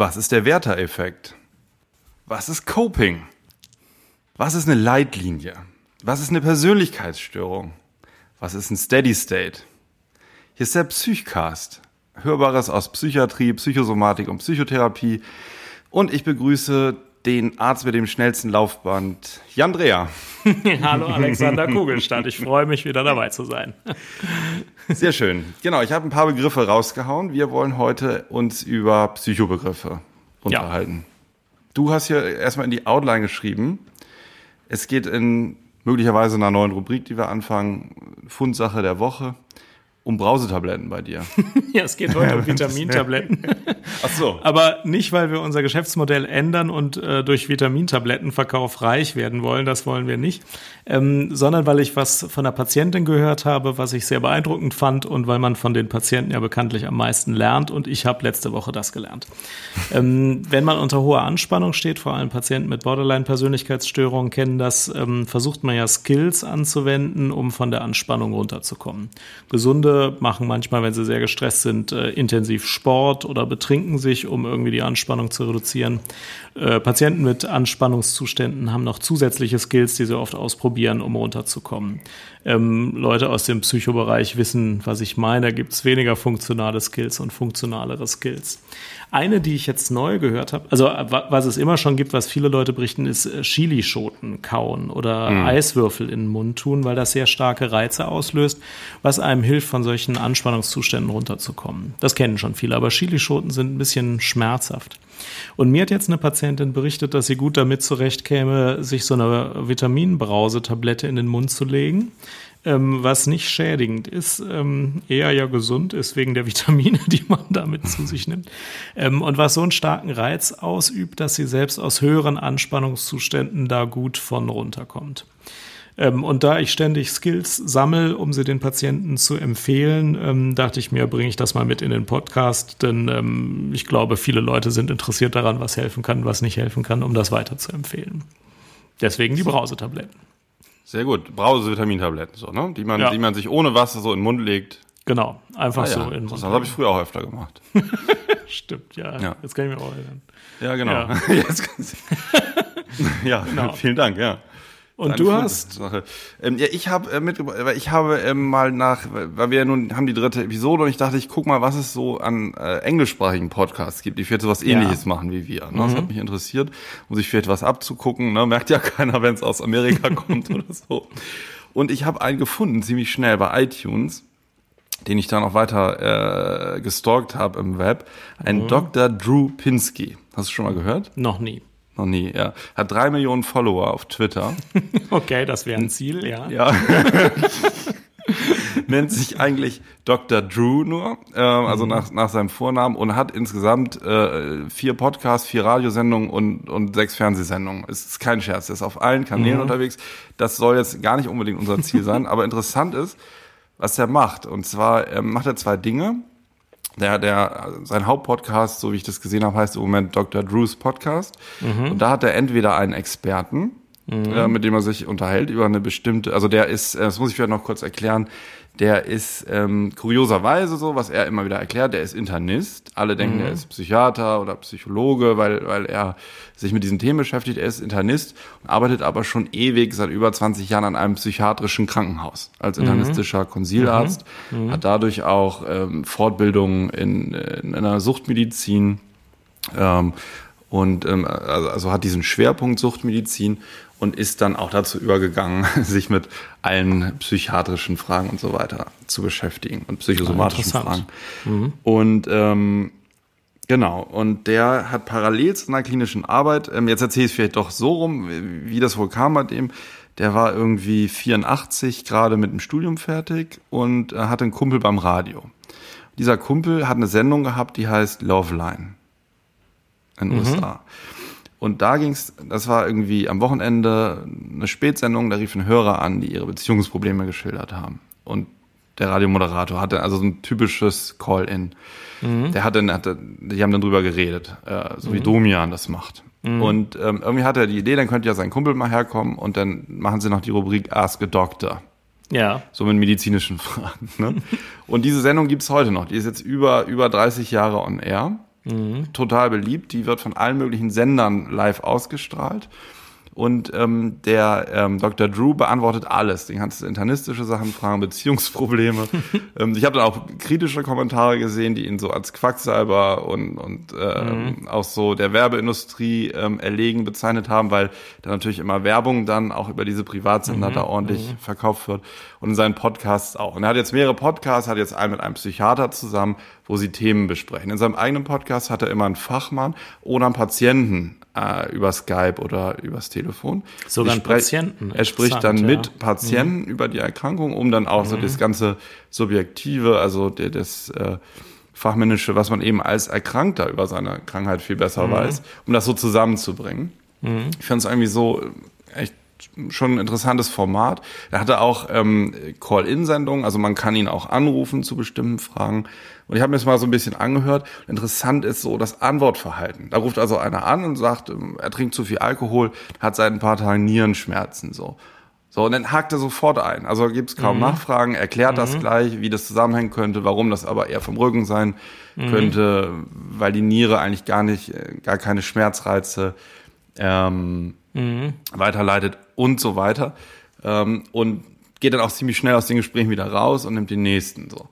Was ist der Werther-Effekt? Was ist Coping? Was ist eine Leitlinie? Was ist eine Persönlichkeitsstörung? Was ist ein Steady State? Hier ist der Psychcast. Hörbares aus Psychiatrie, Psychosomatik und Psychotherapie. Und ich begrüße den Arzt mit dem schnellsten Laufband, Jan Dreher. Hallo Alexander Kugelstadt, ich freue mich wieder dabei zu sein. Sehr schön. Genau, ich habe ein paar Begriffe rausgehauen. Wir wollen heute uns über Psychobegriffe unterhalten. Ja. Du hast hier erstmal in die Outline geschrieben. Es geht in möglicherweise einer neuen Rubrik, die wir anfangen, Fundsache der Woche um Brausetabletten bei dir. ja, es geht heute um Vitamintabletten. Ach so. Aber nicht, weil wir unser Geschäftsmodell ändern und äh, durch Vitamintablettenverkauf reich werden wollen, das wollen wir nicht, ähm, sondern weil ich was von der Patientin gehört habe, was ich sehr beeindruckend fand und weil man von den Patienten ja bekanntlich am meisten lernt und ich habe letzte Woche das gelernt. ähm, wenn man unter hoher Anspannung steht, vor allem Patienten mit Borderline-Persönlichkeitsstörungen kennen das, ähm, versucht man ja Skills anzuwenden, um von der Anspannung runterzukommen. Gesunde machen manchmal, wenn sie sehr gestresst sind, äh, intensiv Sport oder betrinken sich, um irgendwie die Anspannung zu reduzieren. Äh, Patienten mit Anspannungszuständen haben noch zusätzliche Skills, die sie oft ausprobieren, um runterzukommen. Ähm, Leute aus dem Psychobereich wissen, was ich meine. Da gibt es weniger funktionale Skills und funktionalere Skills. Eine, die ich jetzt neu gehört habe, also was es immer schon gibt, was viele Leute berichten, ist äh, Chilischoten kauen oder mhm. Eiswürfel in den Mund tun, weil das sehr starke Reize auslöst, was einem hilft, von solchen Anspannungszuständen runterzukommen. Das kennen schon viele, aber Chilischoten sind ein bisschen schmerzhaft. Und mir hat jetzt eine Patientin berichtet, dass sie gut damit zurechtkäme, sich so eine Vitaminbrausetablette in den Mund zu legen ähm, was nicht schädigend ist, ähm, eher ja gesund ist wegen der Vitamine, die man damit zu sich nimmt. Ähm, und was so einen starken Reiz ausübt, dass sie selbst aus höheren Anspannungszuständen da gut von runterkommt. Ähm, und da ich ständig Skills sammle, um sie den Patienten zu empfehlen, ähm, dachte ich mir, bringe ich das mal mit in den Podcast, denn ähm, ich glaube, viele Leute sind interessiert daran, was helfen kann, was nicht helfen kann, um das weiter zu empfehlen. Deswegen die Brausetabletten. Sehr gut. Brause-Vitamintabletten, so, ne? Die man, ja. die man sich ohne Wasser so in den Mund legt. Genau, einfach ah, so ja. in. Das habe ich früher auch öfter gemacht. Stimmt, ja. ja. Jetzt kann ich mir auch erinnern. Ja, genau. Ja, ja genau. vielen Dank, ja. Und du hast? Ähm, ja, ich habe äh, mitgebracht, ich habe ähm, mal nach, weil wir ja nun haben die dritte Episode und ich dachte, ich guck mal, was es so an äh, englischsprachigen Podcasts gibt, die vielleicht so was ähnliches ja. machen wie wir. Ne? Mhm. Das hat mich interessiert, um sich vielleicht was abzugucken. Ne? Merkt ja keiner, wenn es aus Amerika kommt oder so. Und ich habe einen gefunden, ziemlich schnell bei iTunes den ich dann auch weiter äh, gestalkt habe im Web, ein mhm. Dr. Drew Pinsky. Hast du schon mal gehört? Noch nie. Noch nie, ja. Hat drei Millionen Follower auf Twitter. okay, das wäre ein Ziel, ja. Ja. Nennt sich eigentlich Dr. Drew nur, äh, also mhm. nach, nach seinem Vornamen und hat insgesamt äh, vier Podcasts, vier Radiosendungen und, und sechs Fernsehsendungen. Es ist kein Scherz, er ist auf allen Kanälen mhm. unterwegs. Das soll jetzt gar nicht unbedingt unser Ziel sein, aber interessant ist, was er macht. Und zwar ähm, macht er zwei Dinge der, der, sein Hauptpodcast, so wie ich das gesehen habe, heißt im Moment Dr. Drews Podcast. Mhm. Und da hat er entweder einen Experten, mhm. äh, mit dem er sich unterhält über eine bestimmte, also der ist, äh, das muss ich vielleicht noch kurz erklären, der ist ähm, kurioserweise so, was er immer wieder erklärt, der ist Internist. Alle denken, mhm. er ist Psychiater oder Psychologe, weil, weil er sich mit diesen Themen beschäftigt. Er ist Internist arbeitet aber schon ewig, seit über 20 Jahren an einem psychiatrischen Krankenhaus als mhm. internistischer Konsilarzt. Mhm. mhm. Hat dadurch auch ähm, Fortbildungen in, in einer Suchtmedizin ähm, und ähm, also, also hat diesen Schwerpunkt Suchtmedizin und ist dann auch dazu übergegangen, sich mit allen psychiatrischen Fragen und so weiter zu beschäftigen und psychosomatischen ah, Fragen. Mhm. Und ähm, genau, und der hat parallel zu einer klinischen Arbeit, ähm, jetzt erzähle ich es vielleicht doch so rum, wie das wohl kam bei dem, der war irgendwie 84 gerade mit dem Studium fertig und äh, hatte einen Kumpel beim Radio. Dieser Kumpel hat eine Sendung gehabt, die heißt Love Line in den mhm. USA. Und da ging's, das war irgendwie am Wochenende eine Spätsendung, da rief ein Hörer an, die ihre Beziehungsprobleme geschildert haben. Und der Radiomoderator hatte also so ein typisches Call-In. Mhm. Der hatte, hatte, die haben dann drüber geredet, äh, so mhm. wie Domian das macht. Mhm. Und ähm, irgendwie hatte er die Idee, dann könnte ja sein Kumpel mal herkommen und dann machen sie noch die Rubrik Ask a Doctor. Ja. So mit medizinischen Fragen. Ne? und diese Sendung gibt's heute noch. Die ist jetzt über, über 30 Jahre on air. Mhm. Total beliebt. Die wird von allen möglichen Sendern live ausgestrahlt. Und ähm, der ähm, Dr. Drew beantwortet alles. Den ganzen internistische Sachen fragen, Beziehungsprobleme. ähm, ich habe dann auch kritische Kommentare gesehen, die ihn so als Quacksalber und, und äh, mhm. auch so der Werbeindustrie ähm, erlegen bezeichnet haben, weil da natürlich immer Werbung dann auch über diese Privatsender mhm. da ordentlich mhm. verkauft wird. Und in seinen Podcasts auch. Und er hat jetzt mehrere Podcasts, hat jetzt einen mit einem Psychiater zusammen, wo sie Themen besprechen. In seinem eigenen Podcast hat er immer einen Fachmann oder einen Patienten äh, über Skype oder übers Telefon. Sogar einen Patienten. Er spricht dann mit ja. Patienten mhm. über die Erkrankung, um dann auch mhm. so das ganze Subjektive, also der, das äh, Fachmännische, was man eben als Erkrankter über seine Krankheit viel besser mhm. weiß, um das so zusammenzubringen. Mhm. Ich finde es irgendwie so äh, echt schon ein interessantes Format. Er hatte auch ähm, Call-In-Sendungen, also man kann ihn auch anrufen zu bestimmten Fragen. Und ich habe mir das mal so ein bisschen angehört. Interessant ist so das Antwortverhalten. Da ruft also einer an und sagt, ähm, er trinkt zu viel Alkohol, hat seit ein paar Tagen Nierenschmerzen so. So, und dann hakt er sofort ein. Also gibt es kaum mhm. Nachfragen, erklärt mhm. das gleich, wie das zusammenhängen könnte, warum das aber eher vom Rücken sein mhm. könnte, weil die Niere eigentlich gar nicht, äh, gar keine Schmerzreize ähm, mhm. weiterleitet und so weiter. Ähm, und geht dann auch ziemlich schnell aus den Gesprächen wieder raus und nimmt den nächsten so.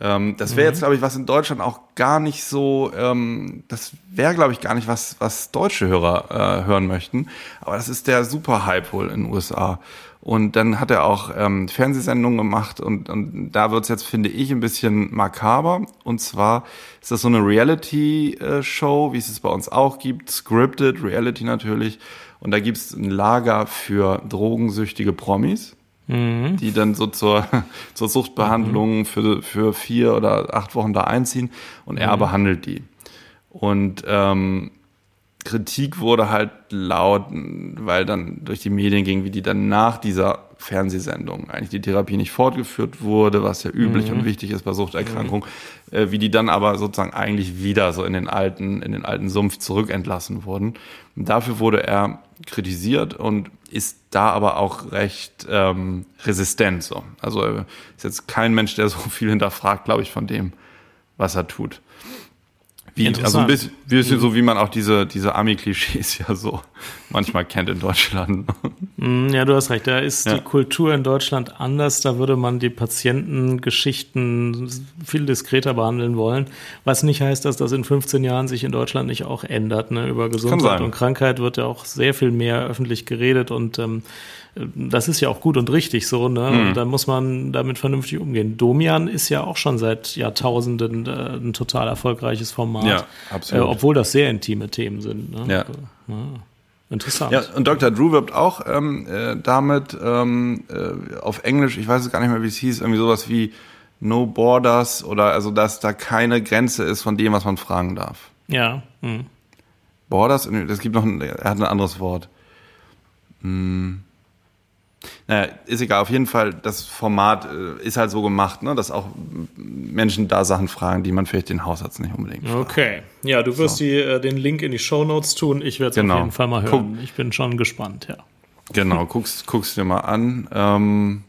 Ähm, das wäre mhm. jetzt, glaube ich, was in Deutschland auch gar nicht so, ähm, das wäre, glaube ich, gar nicht was, was deutsche Hörer äh, hören möchten. Aber das ist der Super-Hype wohl in den USA. Und dann hat er auch ähm, Fernsehsendungen gemacht und, und da wird's jetzt, finde ich, ein bisschen makaber. Und zwar ist das so eine Reality-Show, wie es es bei uns auch gibt, scripted Reality natürlich. Und da gibt's ein Lager für drogensüchtige Promis mhm. die dann so zur, zur Suchtbehandlung mhm. für, für vier oder acht Wochen da einziehen und er mhm. behandelt die. Und ähm, Kritik wurde halt laut, weil dann durch die Medien ging, wie die dann nach dieser Fernsehsendung eigentlich die Therapie nicht fortgeführt wurde, was ja üblich mhm. und wichtig ist bei Suchterkrankungen, mhm. äh, wie die dann aber sozusagen eigentlich wieder so in den alten, in den alten Sumpf zurückentlassen wurden. Und dafür wurde er kritisiert und ist da aber auch recht ähm, resistent. So. Also ist jetzt kein Mensch, der so viel hinterfragt, glaube ich, von dem, was er tut. Wie, also ein bisschen, bisschen mhm. so, wie man auch diese, diese Ami-Klischees ja so manchmal kennt in Deutschland. Mhm, ja, du hast recht. Da ist ja. die Kultur in Deutschland anders. Da würde man die Patientengeschichten viel diskreter behandeln wollen. Was nicht heißt, dass das in 15 Jahren sich in Deutschland nicht auch ändert. Ne? Über Gesundheit und Krankheit wird ja auch sehr viel mehr öffentlich geredet und ähm, das ist ja auch gut und richtig so, ne? Mhm. Und da muss man damit vernünftig umgehen. Domian ist ja auch schon seit Jahrtausenden äh, ein total erfolgreiches Format. Ja, absolut. Äh, obwohl das sehr intime Themen sind. Ne? Ja. ja. Interessant. Ja, und Dr. Drew wirbt auch ähm, äh, damit ähm, äh, auf Englisch, ich weiß es gar nicht mehr, wie es hieß, irgendwie sowas wie No Borders oder also, dass da keine Grenze ist von dem, was man fragen darf. Ja. Mhm. Borders, das gibt noch ein, er hat ein anderes Wort. Hm. Naja, ist egal. Auf jeden Fall, das Format äh, ist halt so gemacht, ne, dass auch Menschen da Sachen fragen, die man vielleicht den Hausarzt nicht unbedingt fragt. Okay. Ja, du wirst so. die, äh, den Link in die Show Notes tun. Ich werde es genau. auf jeden Fall mal hören. Guck, ich bin schon gespannt, ja. Genau, guckst, guckst dir mal an. Ähm,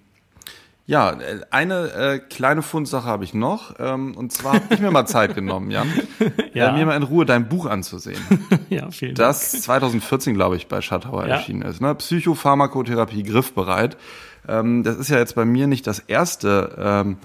ja, äh, eine äh, kleine Fundsache habe ich noch. Ähm, und zwar habe ich mir mal Zeit genommen, Jan, ja. äh, mir mal in Ruhe dein Buch anzusehen. ja, vielen Dank. Das 2014, glaube ich, bei Schattauer ja. erschienen ist. Ne? Psychopharmakotherapie griffbereit. Ähm, das ist ja jetzt bei mir nicht das erste ähm,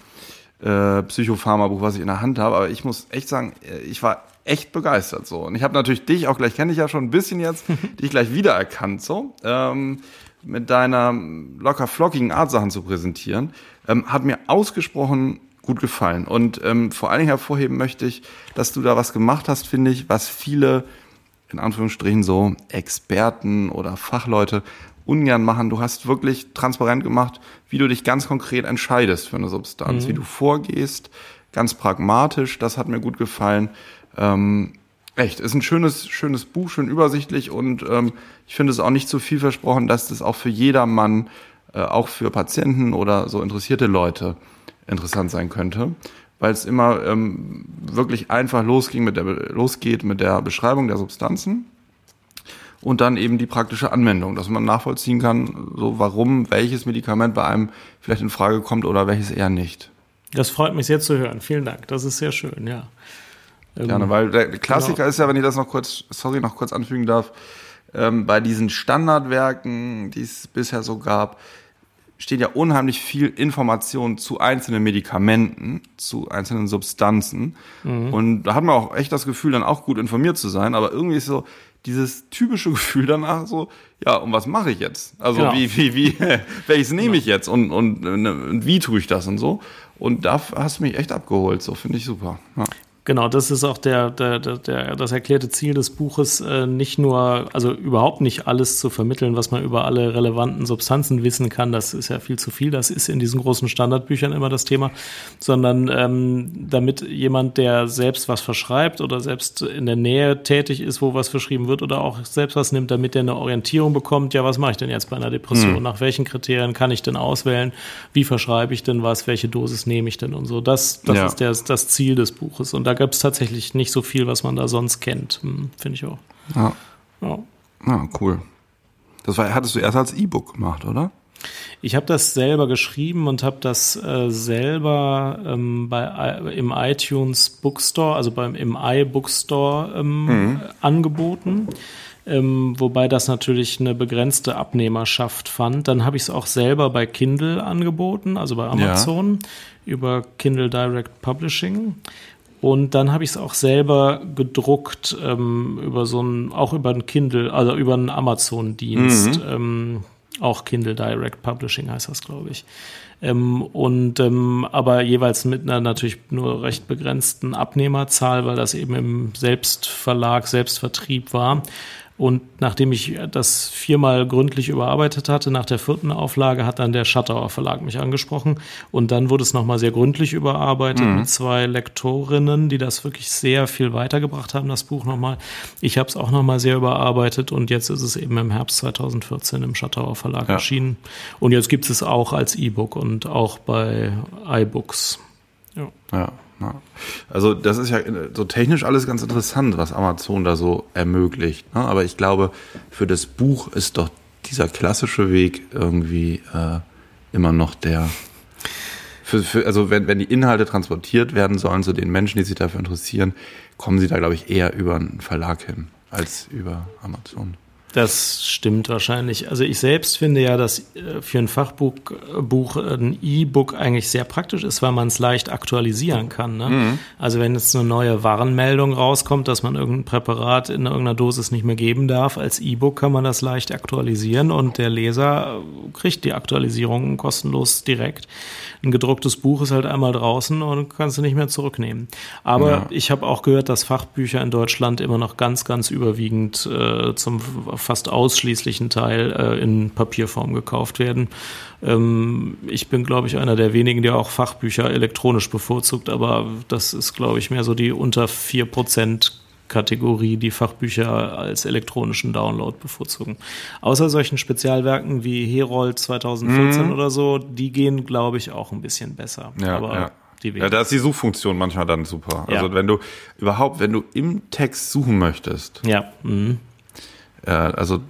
äh, Psychopharma-Buch, was ich in der Hand habe, aber ich muss echt sagen, äh, ich war echt begeistert so. Und ich habe natürlich dich, auch gleich kenne ich ja schon ein bisschen jetzt, dich gleich wiedererkannt so. Ähm, mit deiner locker flockigen Art Sachen zu präsentieren, ähm, hat mir ausgesprochen gut gefallen. Und ähm, vor allen Dingen hervorheben möchte ich, dass du da was gemacht hast, finde ich, was viele, in Anführungsstrichen so, Experten oder Fachleute ungern machen. Du hast wirklich transparent gemacht, wie du dich ganz konkret entscheidest für eine Substanz, mhm. wie du vorgehst, ganz pragmatisch. Das hat mir gut gefallen. Ähm, Echt, ist ein schönes, schönes Buch, schön übersichtlich und ähm, ich finde es auch nicht zu viel versprochen, dass das auch für jedermann, äh, auch für Patienten oder so interessierte Leute interessant sein könnte, weil es immer ähm, wirklich einfach losging mit der, losgeht mit der Beschreibung der Substanzen und dann eben die praktische Anwendung, dass man nachvollziehen kann, so warum welches Medikament bei einem vielleicht in Frage kommt oder welches eher nicht. Das freut mich sehr zu hören. Vielen Dank. Das ist sehr schön, ja. Gerne, weil der Klassiker genau. ist ja, wenn ich das noch kurz, sorry, noch kurz anfügen darf, ähm, bei diesen Standardwerken, die es bisher so gab, steht ja unheimlich viel Information zu einzelnen Medikamenten, zu einzelnen Substanzen. Mhm. Und da hat man auch echt das Gefühl, dann auch gut informiert zu sein. Aber irgendwie ist so dieses typische Gefühl danach so, ja, und was mache ich jetzt? Also genau. wie, wie, wie, welches nehme ich jetzt und, und, und, wie tue ich das und so? Und da hast du mich echt abgeholt, so finde ich super. Ja. Genau, das ist auch der, der, der, das erklärte Ziel des Buches, äh, nicht nur, also überhaupt nicht alles zu vermitteln, was man über alle relevanten Substanzen wissen kann. Das ist ja viel zu viel. Das ist in diesen großen Standardbüchern immer das Thema, sondern ähm, damit jemand, der selbst was verschreibt oder selbst in der Nähe tätig ist, wo was verschrieben wird oder auch selbst was nimmt, damit er eine Orientierung bekommt. Ja, was mache ich denn jetzt bei einer Depression? Hm. Nach welchen Kriterien kann ich denn auswählen? Wie verschreibe ich denn was? Welche Dosis nehme ich denn und so? Das, das ja. ist der, das Ziel des Buches. Und da da gab es tatsächlich nicht so viel, was man da sonst kennt. Hm, Finde ich auch. Ja. ja. Ja, cool. Das war, hattest du erst als E-Book gemacht, oder? Ich habe das selber geschrieben und habe das äh, selber ähm, bei, im iTunes Bookstore, also beim im iBookstore ähm, mhm. angeboten. Ähm, wobei das natürlich eine begrenzte Abnehmerschaft fand. Dann habe ich es auch selber bei Kindle angeboten, also bei Amazon ja. über Kindle Direct Publishing. Und dann habe ich es auch selber gedruckt ähm, über so ein, auch über ein Kindle, also über einen Amazon-Dienst. Mhm. Ähm, auch Kindle Direct Publishing heißt das, glaube ich. Ähm, und ähm, aber jeweils mit einer natürlich nur recht begrenzten Abnehmerzahl, weil das eben im Selbstverlag, Selbstvertrieb war. Und nachdem ich das viermal gründlich überarbeitet hatte, nach der vierten Auflage hat dann der Shuttauer Verlag mich angesprochen. Und dann wurde es nochmal sehr gründlich überarbeitet mhm. mit zwei Lektorinnen, die das wirklich sehr viel weitergebracht haben, das Buch nochmal. Ich habe es auch nochmal sehr überarbeitet und jetzt ist es eben im Herbst 2014 im Shuttauer Verlag ja. erschienen. Und jetzt gibt es auch als E-Book und auch bei iBooks. Ja. ja. Ja. Also das ist ja so technisch alles ganz interessant, was Amazon da so ermöglicht. Ne? Aber ich glaube, für das Buch ist doch dieser klassische Weg irgendwie äh, immer noch der. Für, für, also wenn, wenn die Inhalte transportiert werden sollen zu den Menschen, die sich dafür interessieren, kommen sie da, glaube ich, eher über einen Verlag hin als über Amazon. Das stimmt wahrscheinlich. Also ich selbst finde ja, dass äh, für ein Fachbuch äh, Buch ein E-Book eigentlich sehr praktisch ist, weil man es leicht aktualisieren kann. Ne? Mhm. Also wenn jetzt eine neue Warnmeldung rauskommt, dass man irgendein Präparat in irgendeiner Dosis nicht mehr geben darf, als E-Book kann man das leicht aktualisieren und der Leser kriegt die Aktualisierung kostenlos direkt. Ein gedrucktes Buch ist halt einmal draußen und kannst du nicht mehr zurücknehmen. Aber ja. ich habe auch gehört, dass Fachbücher in Deutschland immer noch ganz, ganz überwiegend äh, zum fast ausschließlichen Teil äh, in Papierform gekauft werden. Ähm, ich bin, glaube ich, einer der wenigen, der auch Fachbücher elektronisch bevorzugt, aber das ist, glaube ich, mehr so die unter vier Prozent Kategorie, die Fachbücher als elektronischen Download bevorzugen. Außer solchen Spezialwerken wie Herold 2014 mhm. oder so, die gehen, glaube ich, auch ein bisschen besser. Ja, aber ja. Ja, da ist die Suchfunktion manchmal dann super. Ja. Also wenn du überhaupt, wenn du im Text suchen möchtest, ja. Mhm. Ja, also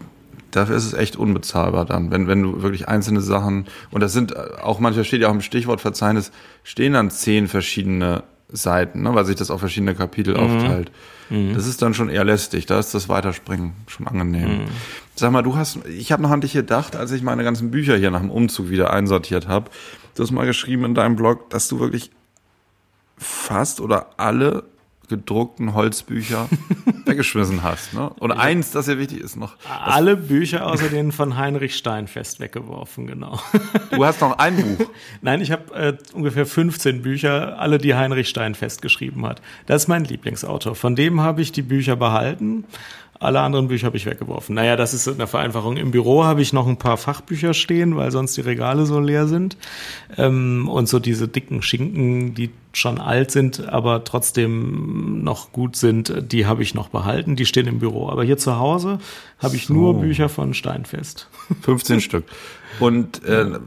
dafür ist es echt unbezahlbar dann, wenn, wenn du wirklich einzelne Sachen, und das sind auch manchmal steht ja auch im Stichwortverzeichnis, stehen dann zehn verschiedene Seiten, ne, weil sich das auf verschiedene Kapitel mhm. aufteilt. Mhm. Das ist dann schon eher lästig, da ist das Weiterspringen schon angenehm. Mhm. Sag mal, du hast, ich habe noch an dich gedacht, als ich meine ganzen Bücher hier nach dem Umzug wieder einsortiert habe. Du hast mal geschrieben in deinem Blog, dass du wirklich fast oder alle gedruckten Holzbücher weggeschmissen hast. Ne? Und eins, das ja wichtig ist noch. Alle Bücher außer denen von Heinrich Steinfest weggeworfen, genau. Du hast noch ein Buch. Nein, ich habe äh, ungefähr 15 Bücher, alle die Heinrich Steinfest geschrieben hat. Das ist mein Lieblingsautor. Von dem habe ich die Bücher behalten alle anderen Bücher habe ich weggeworfen. Naja, das ist eine Vereinfachung. Im Büro habe ich noch ein paar Fachbücher stehen, weil sonst die Regale so leer sind. Ähm, und so diese dicken Schinken, die schon alt sind, aber trotzdem noch gut sind, die habe ich noch behalten. Die stehen im Büro. Aber hier zu Hause habe ich so. nur Bücher von Steinfest. 15 Stück. Und äh,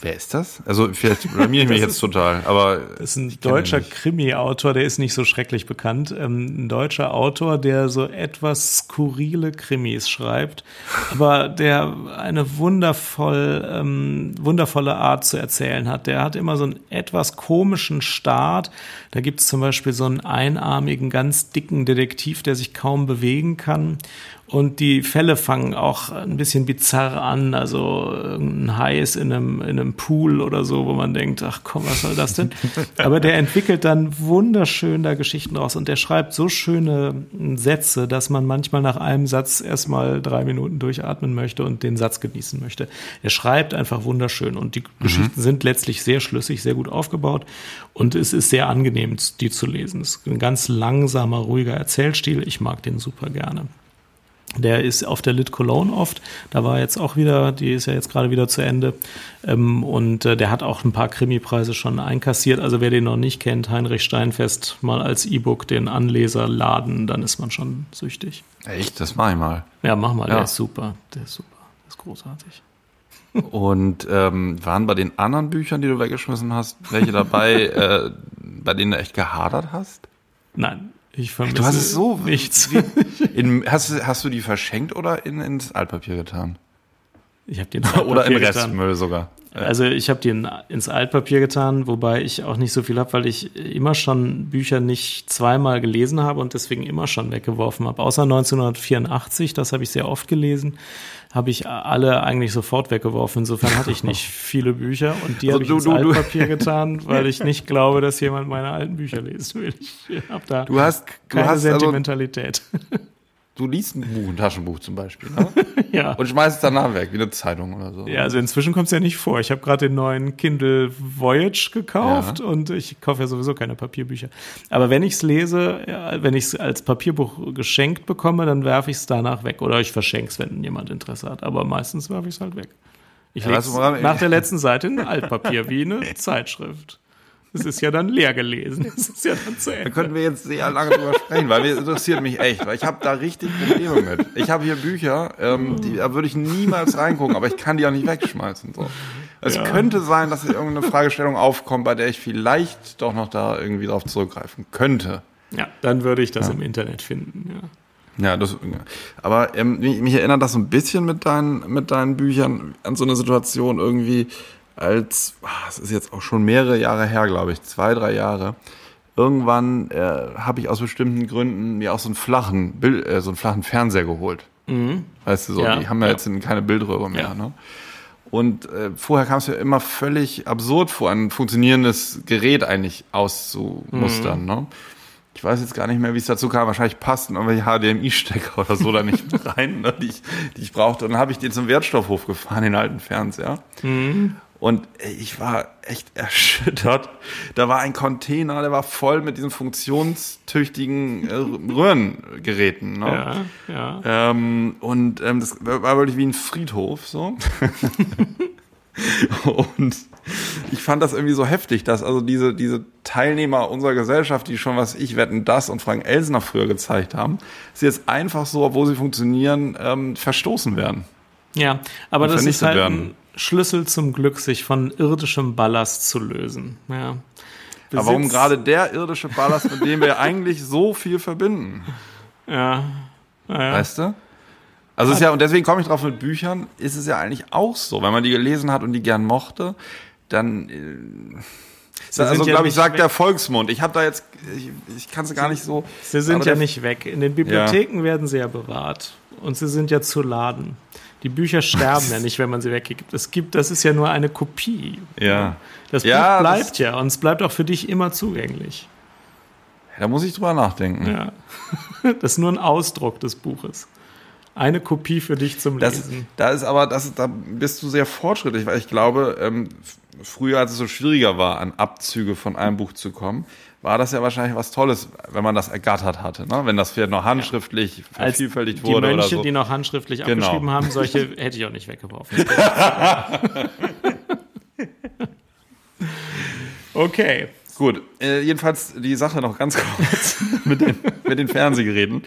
Wer ist das? Also vielleicht blamier ich mich jetzt total, aber. Das ist ein deutscher Krimi-Autor, der ist nicht so schrecklich bekannt. Ähm, ein deutscher Autor, der so etwas skurrile Krimis schreibt, aber der eine wundervoll, ähm, wundervolle Art zu erzählen hat. Der hat immer so einen etwas komischen Stil starrt. Da gibt es zum Beispiel so einen einarmigen, ganz dicken Detektiv, der sich kaum bewegen kann. Und die Fälle fangen auch ein bisschen bizarr an. Also ein Hai ist in einem, in einem Pool oder so, wo man denkt, ach komm, was soll das denn? Aber der entwickelt dann wunderschön da Geschichten raus und der schreibt so schöne Sätze, dass man manchmal nach einem Satz erstmal drei Minuten durchatmen möchte und den Satz genießen möchte. Er schreibt einfach wunderschön und die mhm. Geschichten sind letztlich sehr schlüssig, sehr gut aufgebaut und es ist sehr angenehm, die zu lesen. Es ist ein ganz langsamer, ruhiger Erzählstil. Ich mag den super gerne. Der ist auf der Lit Cologne oft. Da war jetzt auch wieder, die ist ja jetzt gerade wieder zu Ende. Ähm, und äh, der hat auch ein paar Krimi-Preise schon einkassiert. Also wer den noch nicht kennt, Heinrich Steinfest mal als E-Book den Anleser laden, dann ist man schon süchtig. Echt? Das mach ich mal. Ja, mach mal. Ja. Der ist super. Der ist super. Der ist großartig. Und ähm, waren bei den anderen Büchern, die du weggeschmissen hast, welche dabei, äh, bei denen du echt gehadert hast? Nein, ich vermisse du hast es so nichts. In, hast, hast du die verschenkt oder in, ins Altpapier getan? Ich habe den oder im Restmüll sogar. Also ich habe die ins Altpapier getan, wobei ich auch nicht so viel habe, weil ich immer schon Bücher nicht zweimal gelesen habe und deswegen immer schon weggeworfen habe. Außer 1984, das habe ich sehr oft gelesen habe ich alle eigentlich sofort weggeworfen. Insofern hatte ich nicht viele Bücher und die also habe ich du, ins du, Altpapier du. getan, weil ich nicht glaube, dass jemand meine alten Bücher lesen will. Ich habe da du hast, keine hast also Sentimentalität. Also Du liest ein Buch, ein Taschenbuch zum Beispiel, ne? ja. Und schmeißt es danach weg, wie eine Zeitung oder so. Ja, also inzwischen kommt es ja nicht vor. Ich habe gerade den neuen Kindle Voyage gekauft ja. und ich kaufe ja sowieso keine Papierbücher. Aber wenn ich es lese, ja, wenn ich es als Papierbuch geschenkt bekomme, dann werfe ich es danach weg. Oder ich verschenke es, wenn jemand Interesse hat. Aber meistens werfe ich es halt weg. Ich ja, lege nach der letzten Seite in Altpapier, wie eine Zeitschrift. Es ist ja dann leer gelesen. Es ist ja dann zu Ende. Da könnten wir jetzt sehr lange drüber sprechen, weil mir interessiert mich echt, weil ich habe da richtig Probleme mit. Ich habe hier Bücher, ähm, die, da würde ich niemals reingucken, aber ich kann die auch nicht wegschmeißen. So. Es ja. könnte sein, dass irgendeine Fragestellung aufkommt, bei der ich vielleicht doch noch da irgendwie drauf zurückgreifen könnte. Ja, dann würde ich das ja. im Internet finden, ja. Ja, das, aber ähm, mich erinnert das so ein bisschen mit deinen, mit deinen Büchern an so eine Situation irgendwie, als, ah, es ist jetzt auch schon mehrere Jahre her, glaube ich, zwei, drei Jahre, irgendwann äh, habe ich aus bestimmten Gründen mir auch so einen flachen, Bild, äh, so einen flachen Fernseher geholt. Mhm. Weißt du, so, ja, die haben ja, ja, jetzt keine Bildröhre mehr. Ja. Ne? Und äh, vorher kam es ja immer völlig absurd vor, ein funktionierendes Gerät eigentlich auszumustern. Mhm. Ne? Ich weiß jetzt gar nicht mehr, wie es dazu kam. Wahrscheinlich passten irgendwelche HDMI-Stecker oder so da nicht rein, ne, die, ich, die ich brauchte. Und dann habe ich den zum Wertstoffhof gefahren, den alten Fernseher. Mhm. Und ich war echt erschüttert. Da war ein Container, der war voll mit diesen funktionstüchtigen äh, Röhrengeräten. Ne? Ja, ja. Ähm, und ähm, das war wirklich wie ein Friedhof so. und ich fand das irgendwie so heftig, dass also diese, diese Teilnehmer unserer Gesellschaft, die schon was ich Wetten das und Frank Elsner früher gezeigt haben, sie jetzt einfach so, obwohl sie funktionieren, ähm, verstoßen werden. Ja, aber das ist halt ein, Schlüssel zum Glück, sich von irdischem Ballast zu lösen. Ja. Aber warum gerade der irdische Ballast, mit dem wir eigentlich so viel verbinden? Ja. ja. Weißt du? Also ist ja, und deswegen komme ich drauf mit Büchern, ist es ja eigentlich auch so. Wenn man die gelesen hat und die gern mochte, dann. Äh, also, ja glaube ich, sagt weg. der Volksmund. Ich habe da jetzt, ich, ich kann es gar nicht so. Sie sind ja nicht weg. In den Bibliotheken ja. werden sie ja bewahrt. Und sie sind ja zu laden. Die Bücher sterben ja nicht, wenn man sie weggibt. Es gibt, das ist ja nur eine Kopie. Ja. Das ja, Buch bleibt das ja und es bleibt auch für dich immer zugänglich. Da muss ich drüber nachdenken. Ja. Das ist nur ein Ausdruck des Buches. Eine Kopie für dich zum Lesen. Das, da ist aber, das, da bist du sehr fortschrittlich, weil ich glaube, ähm, früher, als es so schwieriger war, an Abzüge von einem Buch zu kommen, war das ja wahrscheinlich was Tolles, wenn man das ergattert hatte, ne? wenn das vielleicht noch handschriftlich ja. vervielfältigt wurde die Mönche, oder so. die noch handschriftlich genau. abgeschrieben haben, solche hätte ich auch nicht weggeworfen. okay. Gut, äh, jedenfalls die Sache noch ganz kurz mit, den, mit den Fernsehgeräten.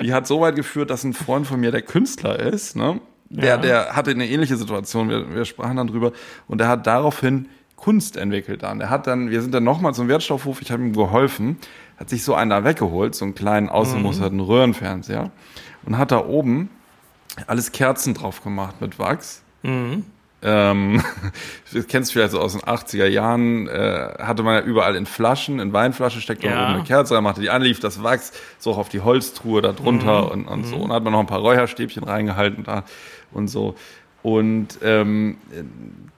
Die hat so weit geführt, dass ein Freund von mir, der Künstler ist, ne? der, ja. der hatte eine ähnliche Situation, wir, wir sprachen dann drüber, und der hat daraufhin Kunst entwickelt dann. Er hat dann, wir sind dann nochmal zum Wertstoffhof, ich habe ihm geholfen, hat sich so einen da weggeholt, so einen kleinen außenmusterten mhm. Röhrenfernseher und hat da oben alles Kerzen drauf gemacht mit Wachs. Mhm. Ähm, das kennst du vielleicht so aus den 80er Jahren, äh, hatte man ja überall in Flaschen, in Weinflaschen, steckt ja. oben eine Kerze rein, machte die an, lief das Wachs so auf die Holztruhe da drunter mhm. und, und so. Mhm. Und hat man noch ein paar Räucherstäbchen reingehalten da und so. Und ähm,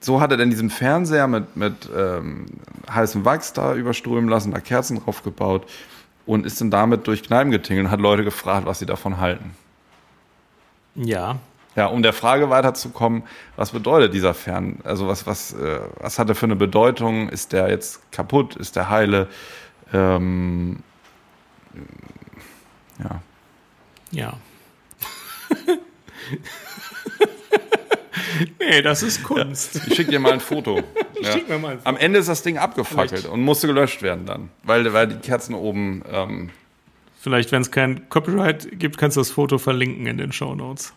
so hat er dann diesen Fernseher mit, mit ähm, heißem Wachs da überströmen lassen, da Kerzen drauf gebaut und ist dann damit durch Kneipen getingelt und hat Leute gefragt, was sie davon halten. Ja. Ja, um der Frage weiterzukommen, was bedeutet dieser Fern, also was, was, äh, was hat er für eine Bedeutung? Ist der jetzt kaputt? Ist der heile? Ähm, ja. Ja. nee, das ist Kunst. Ich schicke dir mal ein Foto. Ja. Schick mir mal ein Foto. Am Ende ist das Ding abgefackelt und musste gelöscht werden dann, weil, weil die Kerzen oben. Ähm Vielleicht, wenn es kein Copyright gibt, kannst du das Foto verlinken in den Show Notes.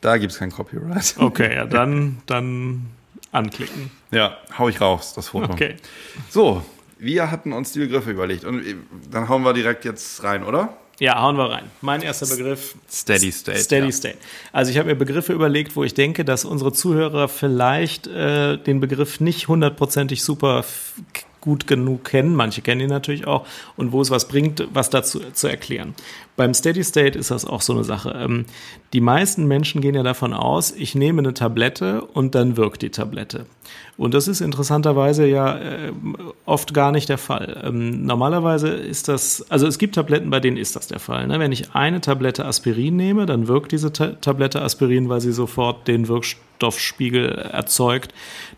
Da gibt es kein Copyright. Okay, ja, dann, dann anklicken. Ja, hau ich raus, das Foto. Okay. So, wir hatten uns die Begriffe überlegt und dann hauen wir direkt jetzt rein, oder? Ja, hauen wir rein. Mein erster Begriff. Steady State. Steady ja. State. Also ich habe mir Begriffe überlegt, wo ich denke, dass unsere Zuhörer vielleicht äh, den Begriff nicht hundertprozentig super gut genug kennen. Manche kennen ihn natürlich auch. Und wo es was bringt, was dazu zu erklären. Beim Steady State ist das auch so eine Sache. Ähm, die meisten Menschen gehen ja davon aus, ich nehme eine Tablette und dann wirkt die Tablette. Und das ist interessanterweise ja äh, oft gar nicht der Fall. Ähm, normalerweise ist das, also es gibt Tabletten, bei denen ist das der Fall. Ne? Wenn ich eine Tablette Aspirin nehme, dann wirkt diese Ta Tablette Aspirin, weil sie sofort den Wirkstoffspiegel erzeugt,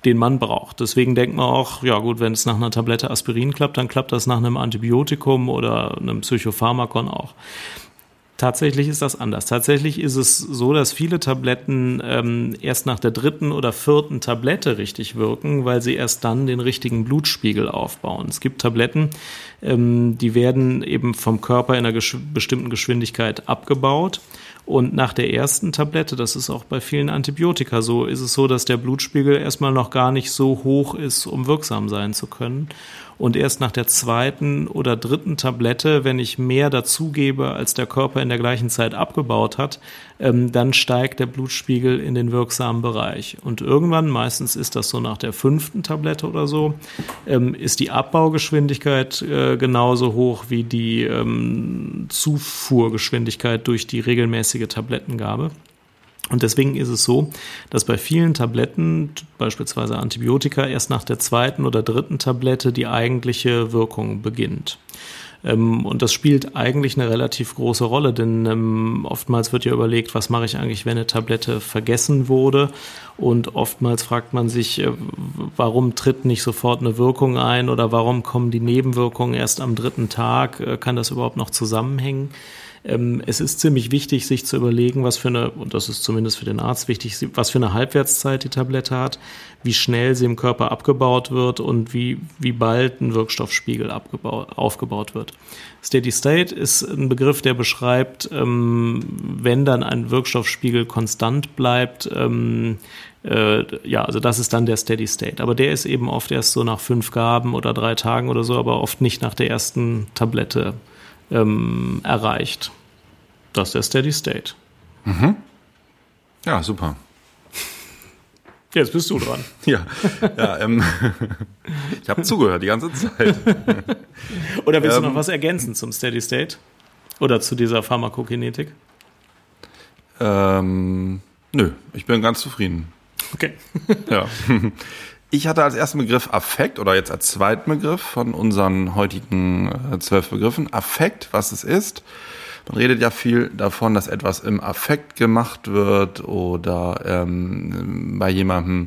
den man braucht. Deswegen denkt man auch, ja gut, wenn es nach einer Tablette Aspirin klappt, dann klappt das nach einem Antibiotikum oder einem Psychopharmakon auch. Tatsächlich ist das anders. Tatsächlich ist es so, dass viele Tabletten ähm, erst nach der dritten oder vierten Tablette richtig wirken, weil sie erst dann den richtigen Blutspiegel aufbauen. Es gibt Tabletten, ähm, die werden eben vom Körper in einer gesch bestimmten Geschwindigkeit abgebaut. Und nach der ersten Tablette, das ist auch bei vielen Antibiotika so, ist es so, dass der Blutspiegel erstmal noch gar nicht so hoch ist, um wirksam sein zu können und erst nach der zweiten oder dritten Tablette, wenn ich mehr dazugebe, als der Körper in der gleichen Zeit abgebaut hat, ähm, dann steigt der Blutspiegel in den wirksamen Bereich. Und irgendwann, meistens ist das so nach der fünften Tablette oder so, ähm, ist die Abbaugeschwindigkeit äh, genauso hoch wie die ähm, Zufuhrgeschwindigkeit durch die regelmäßige Tablettengabe. Und deswegen ist es so, dass bei vielen Tabletten, beispielsweise Antibiotika, erst nach der zweiten oder dritten Tablette die eigentliche Wirkung beginnt. Ähm, und das spielt eigentlich eine relativ große Rolle, denn ähm, oftmals wird ja überlegt, was mache ich eigentlich, wenn eine Tablette vergessen wurde. Und oftmals fragt man sich, äh, warum tritt nicht sofort eine Wirkung ein oder warum kommen die Nebenwirkungen erst am dritten Tag? Äh, kann das überhaupt noch zusammenhängen? Ähm, es ist ziemlich wichtig, sich zu überlegen, was für eine, und das ist zumindest für den Arzt wichtig, was für eine Halbwertszeit die Tablette hat, wie schnell sie im Körper abgebaut wird und wie, wie bald ein Wirkstoffspiegel abgebaut, aufgebaut wird. Steady State ist ein Begriff, der beschreibt, ähm, wenn dann ein Wirkstoffspiegel konstant bleibt, ähm, äh, ja, also das ist dann der Steady State. Aber der ist eben oft erst so nach fünf Gaben oder drei Tagen oder so, aber oft nicht nach der ersten Tablette ähm, erreicht. Das ist der Steady State. Mhm. Ja, super. Jetzt bist du dran. Ja, ja ähm, ich habe zugehört die ganze Zeit. Oder willst ähm, du noch was ergänzen zum Steady State? Oder zu dieser Pharmakokinetik? Ähm, nö, ich bin ganz zufrieden. Okay. ja. Ich hatte als ersten Begriff Affekt oder jetzt als zweiten Begriff von unseren heutigen äh, zwölf Begriffen Affekt, was es ist. Man redet ja viel davon, dass etwas im Affekt gemacht wird oder ähm, bei jemandem,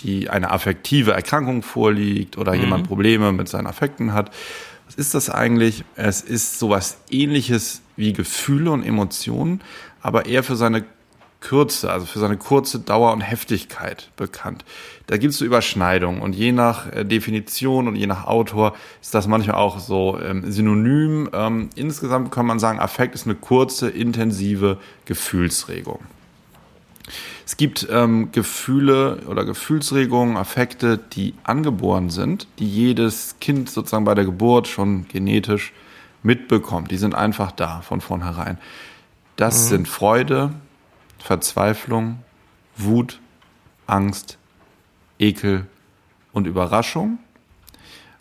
die eine affektive Erkrankung vorliegt oder mhm. jemand Probleme mit seinen Affekten hat. Was ist das eigentlich? Es ist sowas ähnliches wie Gefühle und Emotionen, aber eher für seine Kürze, also für seine kurze Dauer und Heftigkeit bekannt. Da gibt es so Überschneidungen und je nach äh, Definition und je nach Autor ist das manchmal auch so ähm, synonym. Ähm, insgesamt kann man sagen, Affekt ist eine kurze, intensive Gefühlsregung. Es gibt ähm, Gefühle oder Gefühlsregungen, Affekte, die angeboren sind, die jedes Kind sozusagen bei der Geburt schon genetisch mitbekommt. Die sind einfach da von vornherein. Das mhm. sind Freude, Verzweiflung, Wut, Angst, Ekel und Überraschung.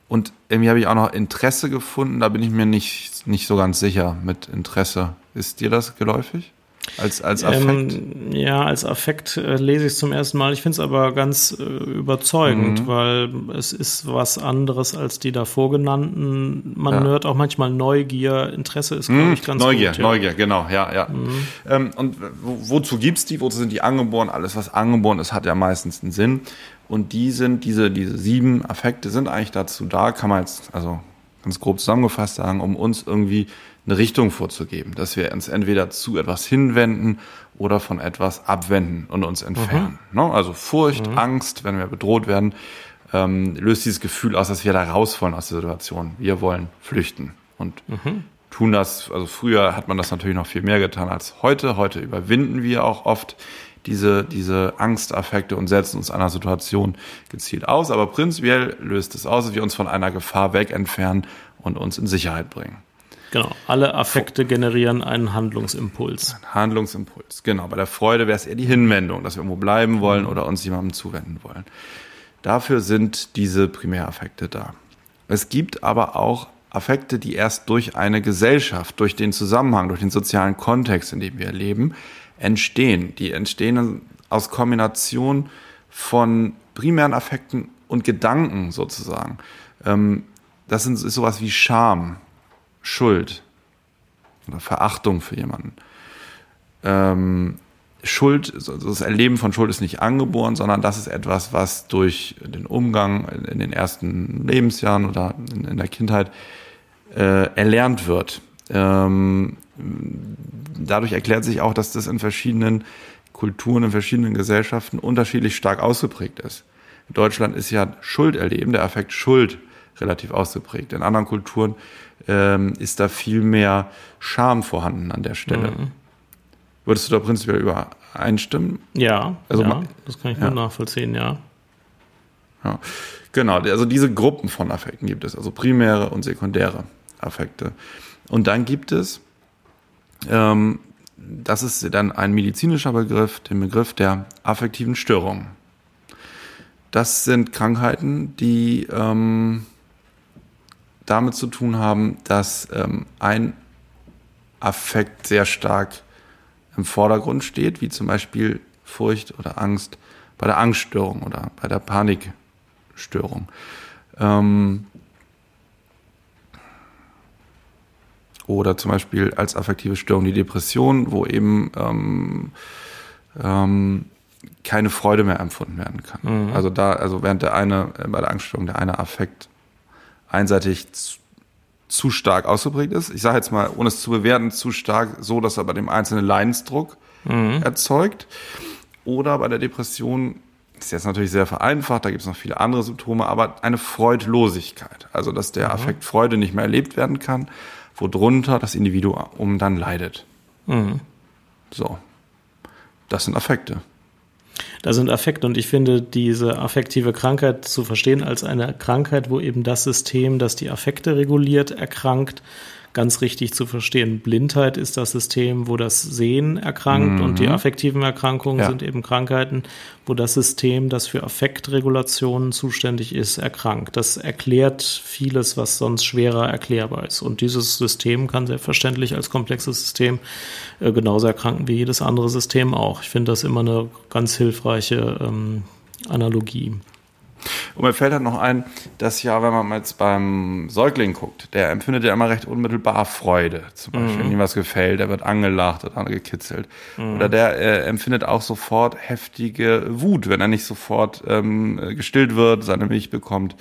Und irgendwie habe ich auch noch Interesse gefunden, da bin ich mir nicht, nicht so ganz sicher mit Interesse. Ist dir das geläufig? Als, als Affekt? Ähm, ja, als Affekt äh, lese ich es zum ersten Mal. Ich finde es aber ganz äh, überzeugend, mhm. weil es ist was anderes als die davor genannten. Man ja. hört auch manchmal Neugier, Interesse ist, glaube mhm. ich, ganz Neugier, gut. Ja. Neugier, genau, ja, ja. Mhm. Ähm, und wo, wozu gibt's die? Wozu sind die angeboren? Alles, was angeboren ist, hat ja meistens einen Sinn. Und die sind, diese, diese sieben Affekte sind eigentlich dazu da, kann man jetzt, also ganz grob zusammengefasst sagen, um uns irgendwie eine Richtung vorzugeben, dass wir uns entweder zu etwas hinwenden oder von etwas abwenden und uns entfernen. Mhm. Ne? Also Furcht, mhm. Angst, wenn wir bedroht werden, ähm, löst dieses Gefühl aus, dass wir da raus wollen aus der Situation. Wir wollen flüchten und mhm. tun das. Also früher hat man das natürlich noch viel mehr getan als heute. Heute überwinden wir auch oft diese, diese Angstaffekte und setzen uns einer Situation gezielt aus. Aber prinzipiell löst es aus, dass wir uns von einer Gefahr weg entfernen und uns in Sicherheit bringen. Genau, alle Affekte generieren einen Handlungsimpuls. Ein Handlungsimpuls, genau. Bei der Freude wäre es eher die Hinwendung, dass wir irgendwo bleiben wollen oder uns jemandem zuwenden wollen. Dafür sind diese Primäraffekte da. Es gibt aber auch Affekte, die erst durch eine Gesellschaft, durch den Zusammenhang, durch den sozialen Kontext, in dem wir leben, entstehen. Die entstehen aus Kombination von primären Affekten und Gedanken sozusagen. Ähm, das ist sowas wie Scham, Schuld oder Verachtung für jemanden. Ähm, Schuld, das Erleben von Schuld ist nicht angeboren, sondern das ist etwas, was durch den Umgang in den ersten Lebensjahren oder in, in der Kindheit äh, erlernt wird. Ähm, dadurch erklärt sich auch, dass das in verschiedenen Kulturen, in verschiedenen Gesellschaften unterschiedlich stark ausgeprägt ist. In Deutschland ist ja Schuld erleben, der Affekt Schuld relativ ausgeprägt. In anderen Kulturen ähm, ist da viel mehr Scham vorhanden an der Stelle. Mhm. Würdest du da prinzipiell übereinstimmen? Ja, also ja, das kann ich ja. nur nachvollziehen, ja. ja. Genau, also diese Gruppen von Affekten gibt es, also primäre und sekundäre Affekte. Und dann gibt es, ähm, das ist dann ein medizinischer Begriff, den Begriff der affektiven Störung. Das sind Krankheiten, die ähm, damit zu tun haben, dass ähm, ein Affekt sehr stark im Vordergrund steht, wie zum Beispiel Furcht oder Angst bei der Angststörung oder bei der Panikstörung. Ähm, oder zum Beispiel als affektive Störung die Depression, wo eben ähm, ähm, keine Freude mehr empfunden werden kann. Mhm. Also da, also während der eine, äh, bei der Angststörung der eine Affekt einseitig zu, zu stark ausgeprägt ist. Ich sage jetzt mal, ohne es zu bewerten, zu stark, so dass er bei dem einzelnen Leidensdruck mhm. erzeugt. Oder bei der Depression ist jetzt natürlich sehr vereinfacht, da gibt es noch viele andere Symptome, aber eine Freudlosigkeit. Also, dass der mhm. Affekt Freude nicht mehr erlebt werden kann, worunter das Individuum dann leidet. Mhm. So. Das sind Affekte. Da sind Affekte und ich finde diese affektive Krankheit zu verstehen als eine Krankheit, wo eben das System, das die Affekte reguliert, erkrankt ganz richtig zu verstehen. Blindheit ist das System, wo das Sehen erkrankt mhm. und die mhm. affektiven Erkrankungen ja. sind eben Krankheiten, wo das System, das für Affektregulationen zuständig ist, erkrankt. Das erklärt vieles, was sonst schwerer erklärbar ist. Und dieses System kann selbstverständlich als komplexes System äh, genauso erkranken wie jedes andere System auch. Ich finde das immer eine ganz hilfreiche ähm, Analogie. Und mir fällt halt noch ein, dass ja, wenn man jetzt beim Säugling guckt, der empfindet ja immer recht unmittelbar Freude. Zum Beispiel, mhm. wenn ihm was gefällt, der wird angelacht oder gekitzelt. Mhm. Oder der äh, empfindet auch sofort heftige Wut, wenn er nicht sofort ähm, gestillt wird, seine Milch bekommt,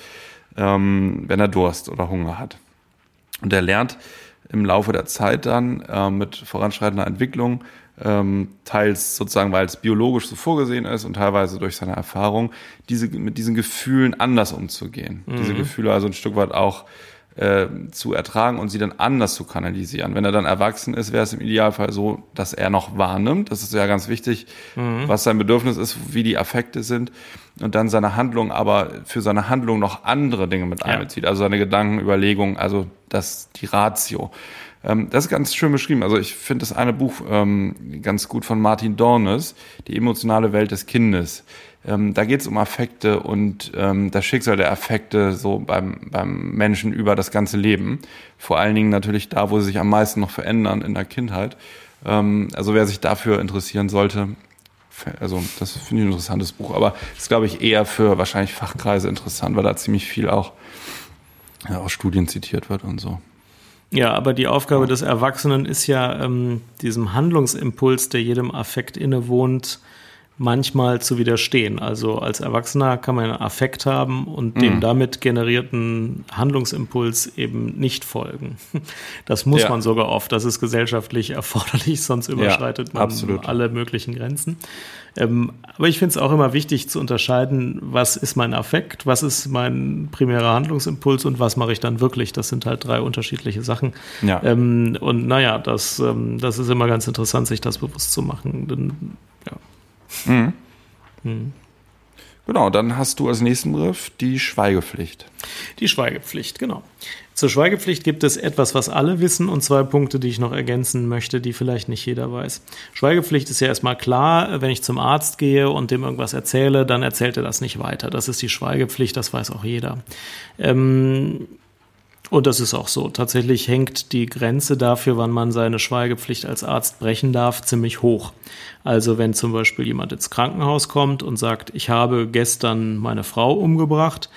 ähm, wenn er Durst oder Hunger hat. Und er lernt im Laufe der Zeit dann äh, mit voranschreitender Entwicklung ähm, teils sozusagen, weil es biologisch so vorgesehen ist und teilweise durch seine Erfahrung, diese, mit diesen Gefühlen anders umzugehen. Mhm. Diese Gefühle also ein Stück weit auch äh, zu ertragen und sie dann anders zu kanalisieren. Wenn er dann erwachsen ist, wäre es im Idealfall so, dass er noch wahrnimmt. Das ist ja ganz wichtig, mhm. was sein Bedürfnis ist, wie die Affekte sind und dann seine Handlung, aber für seine Handlung noch andere Dinge mit einbezieht. Ja. Also seine Gedanken, Überlegungen, also das die Ratio. Ähm, das ist ganz schön beschrieben. Also ich finde das eine Buch ähm, ganz gut von Martin Dornes, Die emotionale Welt des Kindes. Ähm, da geht es um Affekte und ähm, das Schicksal der Affekte so beim, beim Menschen über das ganze Leben. Vor allen Dingen natürlich da, wo sie sich am meisten noch verändern in der Kindheit. Ähm, also wer sich dafür interessieren sollte, also das finde ich ein interessantes Buch, aber ist, glaube ich, eher für wahrscheinlich Fachkreise interessant, weil da ziemlich viel auch ja, aus Studien zitiert wird und so. Ja, aber die Aufgabe des Erwachsenen ist ja, ähm, diesem Handlungsimpuls, der jedem Affekt innewohnt, manchmal zu widerstehen. Also als Erwachsener kann man einen Affekt haben und dem mhm. damit generierten Handlungsimpuls eben nicht folgen. Das muss ja. man sogar oft. Das ist gesellschaftlich erforderlich, sonst überschreitet ja, man absolut. alle möglichen Grenzen. Ähm, aber ich finde es auch immer wichtig zu unterscheiden, was ist mein Affekt, was ist mein primärer Handlungsimpuls und was mache ich dann wirklich. Das sind halt drei unterschiedliche Sachen. Ja. Ähm, und naja, das, ähm, das ist immer ganz interessant, sich das bewusst zu machen. Denn, ja. Mhm. Mhm. Genau, dann hast du als nächsten Begriff die Schweigepflicht. Die Schweigepflicht, genau. Zur Schweigepflicht gibt es etwas, was alle wissen und zwei Punkte, die ich noch ergänzen möchte, die vielleicht nicht jeder weiß. Schweigepflicht ist ja erstmal klar, wenn ich zum Arzt gehe und dem irgendwas erzähle, dann erzählt er das nicht weiter. Das ist die Schweigepflicht, das weiß auch jeder. Ähm, und das ist auch so. Tatsächlich hängt die Grenze dafür, wann man seine Schweigepflicht als Arzt brechen darf, ziemlich hoch. Also wenn zum Beispiel jemand ins Krankenhaus kommt und sagt, ich habe gestern meine Frau umgebracht,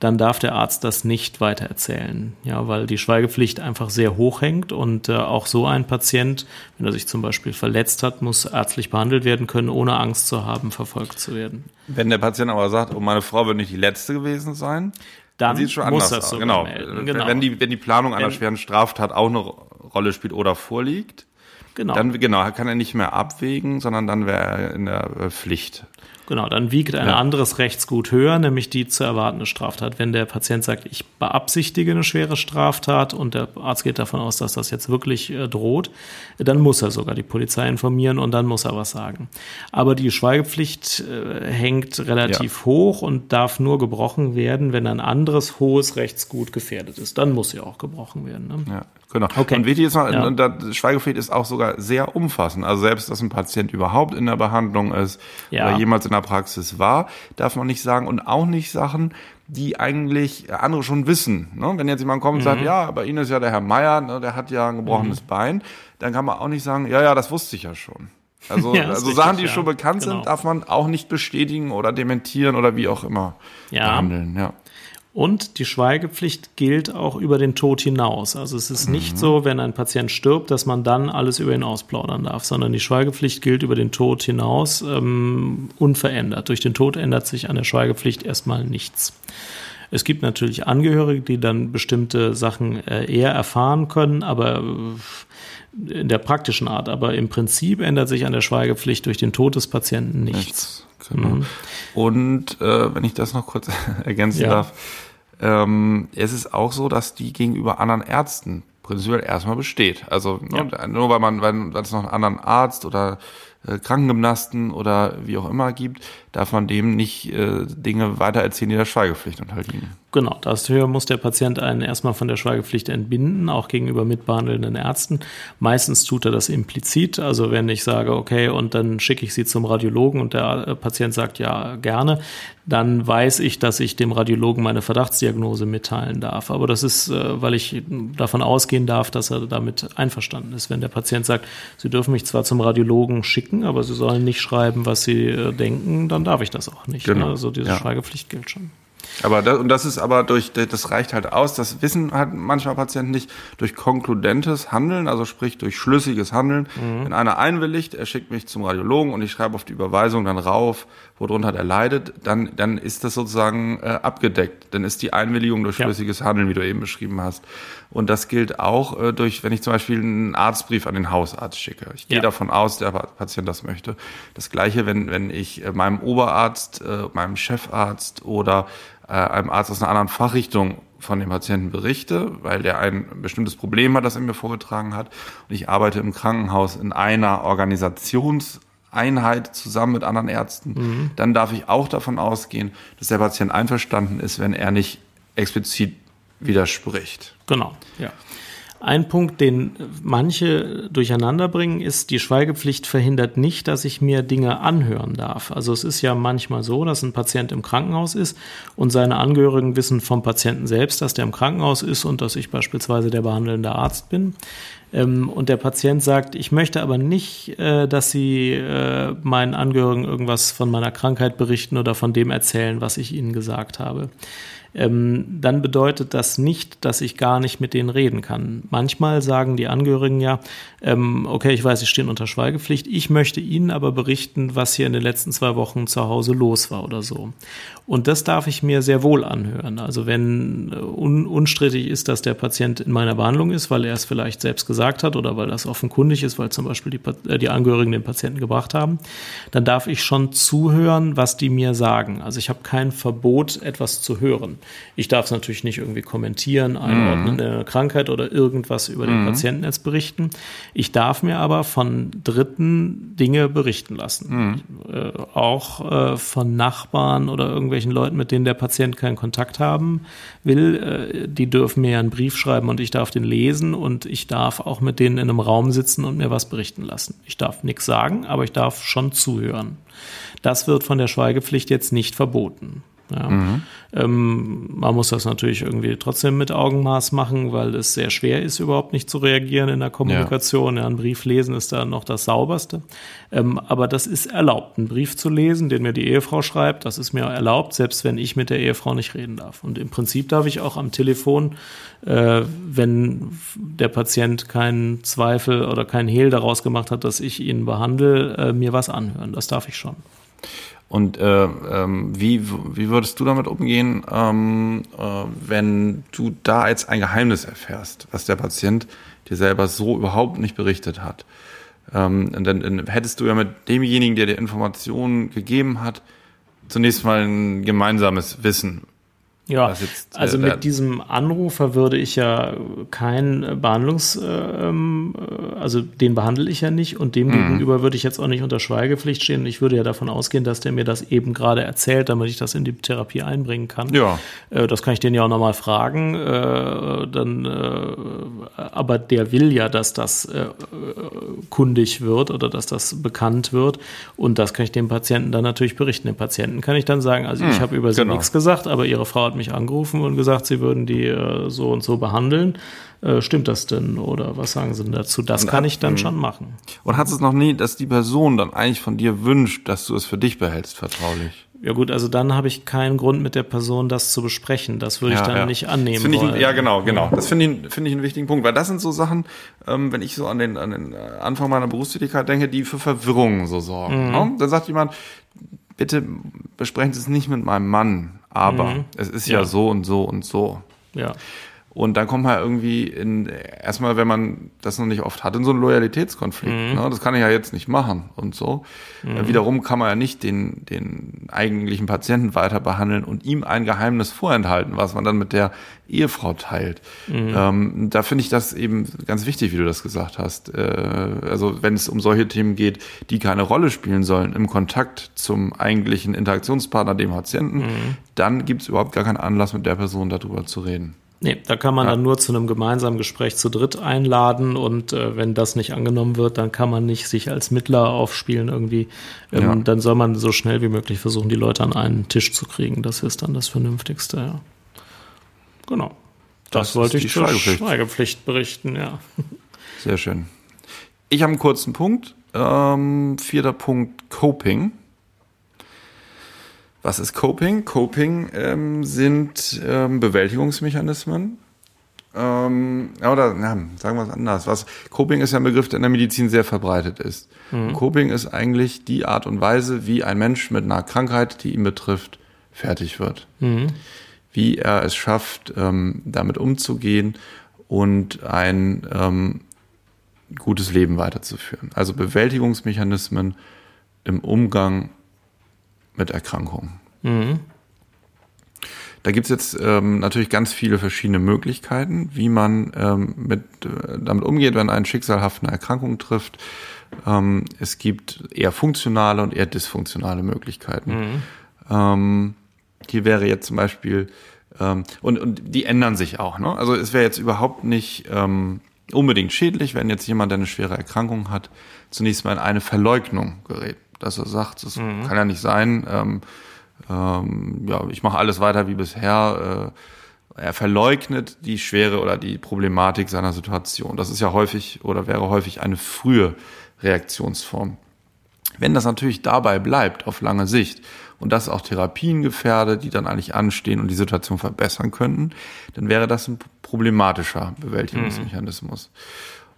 dann darf der Arzt das nicht weitererzählen. Ja, weil die Schweigepflicht einfach sehr hoch hängt und äh, auch so ein Patient, wenn er sich zum Beispiel verletzt hat, muss ärztlich behandelt werden können, ohne Angst zu haben, verfolgt zu werden. Wenn der Patient aber sagt, oh, meine Frau wird nicht die letzte gewesen sein, dann sieht schon muss das so genau. genau. Wenn die, wenn die Planung einer wenn, schweren Straftat auch eine Rolle spielt oder vorliegt, genau. dann genau, kann er nicht mehr abwägen, sondern dann wäre er in der äh, Pflicht. Genau, dann wiegt ein ja. anderes Rechtsgut höher, nämlich die zu erwartende Straftat. Wenn der Patient sagt, ich beabsichtige eine schwere Straftat und der Arzt geht davon aus, dass das jetzt wirklich äh, droht, dann muss er sogar die Polizei informieren und dann muss er was sagen. Aber die Schweigepflicht äh, hängt relativ ja. hoch und darf nur gebrochen werden, wenn ein anderes hohes Rechtsgut gefährdet ist. Dann muss sie auch gebrochen werden. Ne? Ja. Genau. Okay. Und wichtig ist noch, ja. das Schweigepflicht ist auch sogar sehr umfassend. Also selbst, dass ein Patient überhaupt in der Behandlung ist ja. oder jemals in der Praxis war, darf man nicht sagen und auch nicht Sachen, die eigentlich andere schon wissen. Ne? Wenn jetzt jemand kommt und mhm. sagt, ja, bei Ihnen ist ja der Herr Meier, ne, der hat ja ein gebrochenes mhm. Bein, dann kann man auch nicht sagen, ja, ja, das wusste ich ja schon. Also, ja, also Sachen, die ja. schon bekannt genau. sind, darf man auch nicht bestätigen oder dementieren oder wie auch immer ja. behandeln. Ja. Und die Schweigepflicht gilt auch über den Tod hinaus. Also es ist mhm. nicht so, wenn ein Patient stirbt, dass man dann alles über ihn ausplaudern darf, sondern die Schweigepflicht gilt über den Tod hinaus ähm, unverändert. Durch den Tod ändert sich an der Schweigepflicht erstmal nichts. Es gibt natürlich Angehörige, die dann bestimmte Sachen äh, eher erfahren können, aber äh, in der praktischen Art. Aber im Prinzip ändert sich an der Schweigepflicht durch den Tod des Patienten nichts. nichts. Genau. Mhm. Und äh, wenn ich das noch kurz ergänzen ja. darf, ähm, es ist auch so, dass die gegenüber anderen Ärzten prinzipiell erstmal besteht. Also ne, ja. nur weil man, weil es noch einen anderen Arzt oder äh, Krankengymnasten oder wie auch immer gibt, darf man dem nicht äh, Dinge weitererzählen, die der Schweigepflicht unterliegen. Genau, dafür muss der Patient einen erstmal von der Schweigepflicht entbinden, auch gegenüber mitbehandelnden Ärzten. Meistens tut er das implizit, also wenn ich sage, okay, und dann schicke ich Sie zum Radiologen und der äh, Patient sagt ja gerne, dann weiß ich, dass ich dem Radiologen meine Verdachtsdiagnose mitteilen darf. Aber das ist, äh, weil ich davon ausgehen darf, dass er damit einverstanden ist. Wenn der Patient sagt, Sie dürfen mich zwar zum Radiologen schicken, aber Sie sollen nicht schreiben, was Sie äh, denken, dann darf ich das auch nicht. Genau. Also diese ja. Schweigepflicht gilt schon. Aber das, und das ist aber durch, das reicht halt aus, das wissen halt manchmal Patienten nicht, durch konkludentes Handeln, also sprich durch schlüssiges Handeln. Mhm. Wenn einer einwilligt, er schickt mich zum Radiologen und ich schreibe auf die Überweisung dann rauf, worunter er leidet, dann, dann ist das sozusagen äh, abgedeckt. Dann ist die Einwilligung durch schlüssiges ja. Handeln, wie du eben beschrieben hast. Und das gilt auch äh, durch, wenn ich zum Beispiel einen Arztbrief an den Hausarzt schicke. Ich gehe ja. davon aus, der Patient das möchte. Das gleiche, wenn, wenn ich äh, meinem Oberarzt, äh, meinem Chefarzt oder äh, einem Arzt aus einer anderen Fachrichtung von dem Patienten berichte, weil der ein bestimmtes Problem hat, das er mir vorgetragen hat. Und ich arbeite im Krankenhaus in einer Organisationseinheit zusammen mit anderen Ärzten, mhm. dann darf ich auch davon ausgehen, dass der Patient einverstanden ist, wenn er nicht explizit widerspricht. Genau, ja. Ein Punkt, den manche durcheinander bringen, ist, die Schweigepflicht verhindert nicht, dass ich mir Dinge anhören darf. Also es ist ja manchmal so, dass ein Patient im Krankenhaus ist und seine Angehörigen wissen vom Patienten selbst, dass der im Krankenhaus ist und dass ich beispielsweise der behandelnde Arzt bin. Ähm, und der Patient sagt, ich möchte aber nicht, äh, dass Sie äh, meinen Angehörigen irgendwas von meiner Krankheit berichten oder von dem erzählen, was ich Ihnen gesagt habe ähm, dann bedeutet das nicht, dass ich gar nicht mit denen reden kann. Manchmal sagen die Angehörigen ja, ähm, okay, ich weiß, sie stehen unter Schweigepflicht, ich möchte Ihnen aber berichten, was hier in den letzten zwei Wochen zu Hause los war oder so. Und das darf ich mir sehr wohl anhören. Also wenn äh, un unstrittig ist, dass der Patient in meiner Behandlung ist, weil er es vielleicht selbst gesagt hat oder weil das offenkundig ist, weil zum Beispiel die, äh, die Angehörigen den Patienten gebracht haben, dann darf ich schon zuhören, was die mir sagen. Also ich habe kein Verbot, etwas zu hören. Ich darf es natürlich nicht irgendwie kommentieren, einordnen, mhm. eine Krankheit oder irgendwas über den mhm. Patienten jetzt berichten. Ich darf mir aber von Dritten Dinge berichten lassen. Mhm. Äh, auch äh, von Nachbarn oder irgendwelchen Leuten, mit denen der Patient keinen Kontakt haben will. Äh, die dürfen mir einen Brief schreiben und ich darf den lesen und ich darf auch mit denen in einem Raum sitzen und mir was berichten lassen. Ich darf nichts sagen, aber ich darf schon zuhören. Das wird von der Schweigepflicht jetzt nicht verboten. Ja. Mhm. Ähm, man muss das natürlich irgendwie trotzdem mit Augenmaß machen, weil es sehr schwer ist, überhaupt nicht zu reagieren in der Kommunikation. Ja. ja ein Brief lesen ist da noch das Sauberste. Ähm, aber das ist erlaubt, einen Brief zu lesen, den mir die Ehefrau schreibt. Das ist mir erlaubt, selbst wenn ich mit der Ehefrau nicht reden darf. Und im Prinzip darf ich auch am Telefon, äh, wenn der Patient keinen Zweifel oder keinen Hehl daraus gemacht hat, dass ich ihn behandle, äh, mir was anhören. Das darf ich schon. Und äh, ähm, wie, wie würdest du damit umgehen, ähm, äh, wenn du da jetzt ein Geheimnis erfährst, was der Patient dir selber so überhaupt nicht berichtet hat? Ähm, dann, dann hättest du ja mit demjenigen, der dir Informationen gegeben hat, zunächst mal ein gemeinsames Wissen, ja, jetzt, äh, also mit diesem Anrufer würde ich ja kein Behandlungs, äh, ähm, äh, also den behandle ich ja nicht und dem mhm. gegenüber würde ich jetzt auch nicht unter Schweigepflicht stehen. Ich würde ja davon ausgehen, dass der mir das eben gerade erzählt, damit ich das in die Therapie einbringen kann. Ja. Äh, das kann ich den ja auch nochmal fragen. Äh, dann, äh, aber der will ja, dass das äh, kundig wird oder dass das bekannt wird und das kann ich dem Patienten dann natürlich berichten. Dem Patienten kann ich dann sagen, also mhm, ich habe über sie genau. nichts gesagt, aber ihre Frau hat mich angerufen und gesagt, sie würden die äh, so und so behandeln. Äh, stimmt das denn oder was sagen sie denn dazu? Das und kann ich dann schon machen. Und hat es noch nie, dass die Person dann eigentlich von dir wünscht, dass du es für dich behältst, vertraulich? Ja gut, also dann habe ich keinen Grund mit der Person das zu besprechen. Das würde ja, ich dann ja. nicht annehmen ich, wollen. Ja, genau, genau. Das finde ich, finde ich einen wichtigen Punkt, weil das sind so Sachen, ähm, wenn ich so an den, an den äh, Anfang meiner Berufstätigkeit denke, die für Verwirrung so sorgen. Mhm. Ne? Dann sagt jemand, bitte besprechen Sie es nicht mit meinem Mann, aber mhm. es ist ja. ja so und so und so. Ja. Und dann kommt man irgendwie in, erstmal, wenn man das noch nicht oft hat, in so einen Loyalitätskonflikt. Mhm. Ne? Das kann ich ja jetzt nicht machen und so. Mhm. Wiederum kann man ja nicht den, den eigentlichen Patienten weiter behandeln und ihm ein Geheimnis vorenthalten, was man dann mit der Ehefrau teilt. Mhm. Ähm, da finde ich das eben ganz wichtig, wie du das gesagt hast. Äh, also wenn es um solche Themen geht, die keine Rolle spielen sollen im Kontakt zum eigentlichen Interaktionspartner, dem Patienten, mhm. dann gibt es überhaupt gar keinen Anlass, mit der Person darüber zu reden. Nee, da kann man ja. dann nur zu einem gemeinsamen Gespräch zu dritt einladen und äh, wenn das nicht angenommen wird, dann kann man nicht sich als Mittler aufspielen irgendwie. Ähm, ja. Dann soll man so schnell wie möglich versuchen, die Leute an einen Tisch zu kriegen. Das ist dann das Vernünftigste, ja. Genau. Das, das wollte ich zur Schweigepflicht. Schweigepflicht berichten, ja. Sehr schön. Ich habe einen kurzen Punkt. Ähm, vierter Punkt, Coping. Was ist Coping? Coping ähm, sind ähm, Bewältigungsmechanismen. Ähm, oder ja, sagen wir es anders. Was, Coping ist ja ein Begriff, der in der Medizin sehr verbreitet ist. Mhm. Coping ist eigentlich die Art und Weise, wie ein Mensch mit einer Krankheit, die ihn betrifft, fertig wird. Mhm. Wie er es schafft, ähm, damit umzugehen und ein ähm, gutes Leben weiterzuführen. Also Bewältigungsmechanismen im Umgang mit Erkrankungen. Mhm. Da gibt's jetzt ähm, natürlich ganz viele verschiedene Möglichkeiten, wie man ähm, mit, äh, damit umgeht, wenn ein Schicksalhaft eine Erkrankung trifft. Ähm, es gibt eher funktionale und eher dysfunktionale Möglichkeiten. Mhm. Ähm, hier wäre jetzt zum Beispiel Ähm, und, und die ändern sich auch. Ne? Also es wäre jetzt überhaupt nicht ähm, unbedingt schädlich, wenn jetzt jemand, der eine schwere Erkrankung hat, zunächst mal in eine Verleugnung gerät. Dass er sagt, das mhm. kann ja nicht sein, ähm, ähm, ja, ich mache alles weiter wie bisher. Äh, er verleugnet die Schwere oder die Problematik seiner Situation. Das ist ja häufig oder wäre häufig eine frühe Reaktionsform. Wenn das natürlich dabei bleibt, auf lange Sicht, und das auch Therapien gefährdet, die dann eigentlich anstehen und die Situation verbessern könnten, dann wäre das ein problematischer Bewältigungsmechanismus. Mhm.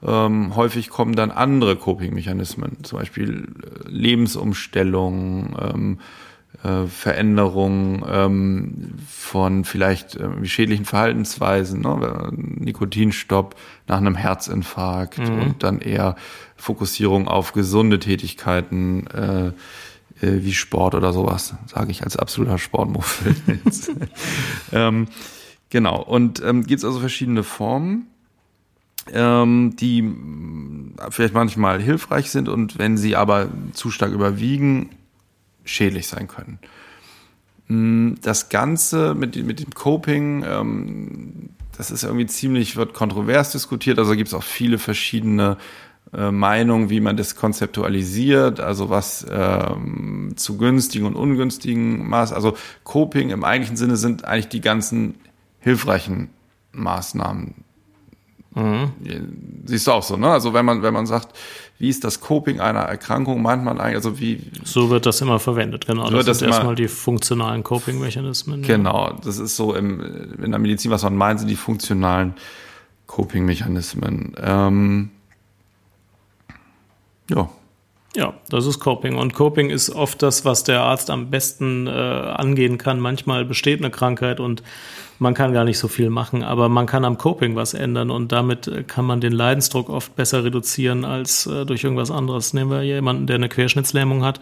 Ähm, häufig kommen dann andere Coping-Mechanismen, zum Beispiel äh, Lebensumstellung, ähm, äh, Veränderung ähm, von vielleicht äh, schädlichen Verhaltensweisen, ne? Nikotinstopp nach einem Herzinfarkt mhm. und dann eher Fokussierung auf gesunde Tätigkeiten, äh, äh, wie Sport oder sowas, sage ich als absoluter Sportmuffel. ähm, genau, und ähm, gibt es also verschiedene Formen, ähm, die vielleicht manchmal hilfreich sind und wenn sie aber zu stark überwiegen, schädlich sein können. Mm, das Ganze mit, mit dem Coping, ähm, das ist irgendwie ziemlich, wird kontrovers diskutiert, also gibt es auch viele verschiedene äh, Meinungen, wie man das konzeptualisiert, also was ähm, zu günstigen und ungünstigen Maß, also Coping im eigentlichen Sinne sind eigentlich die ganzen hilfreichen Maßnahmen. Mhm. Siehst du auch so, ne? Also wenn man, wenn man sagt, wie ist das Coping einer Erkrankung, meint man eigentlich, also wie. So wird das immer verwendet, genau. Das, das sind immer, erstmal die funktionalen Coping-Mechanismen. Genau, das ist so im, in der Medizin, was man meint, sind die funktionalen Coping-Mechanismen. Ähm, ja. Ja, das ist Coping. Und Coping ist oft das, was der Arzt am besten äh, angehen kann. Manchmal besteht eine Krankheit und man kann gar nicht so viel machen, aber man kann am Coping was ändern und damit äh, kann man den Leidensdruck oft besser reduzieren als äh, durch irgendwas anderes. Nehmen wir jemanden, der eine Querschnittslähmung hat,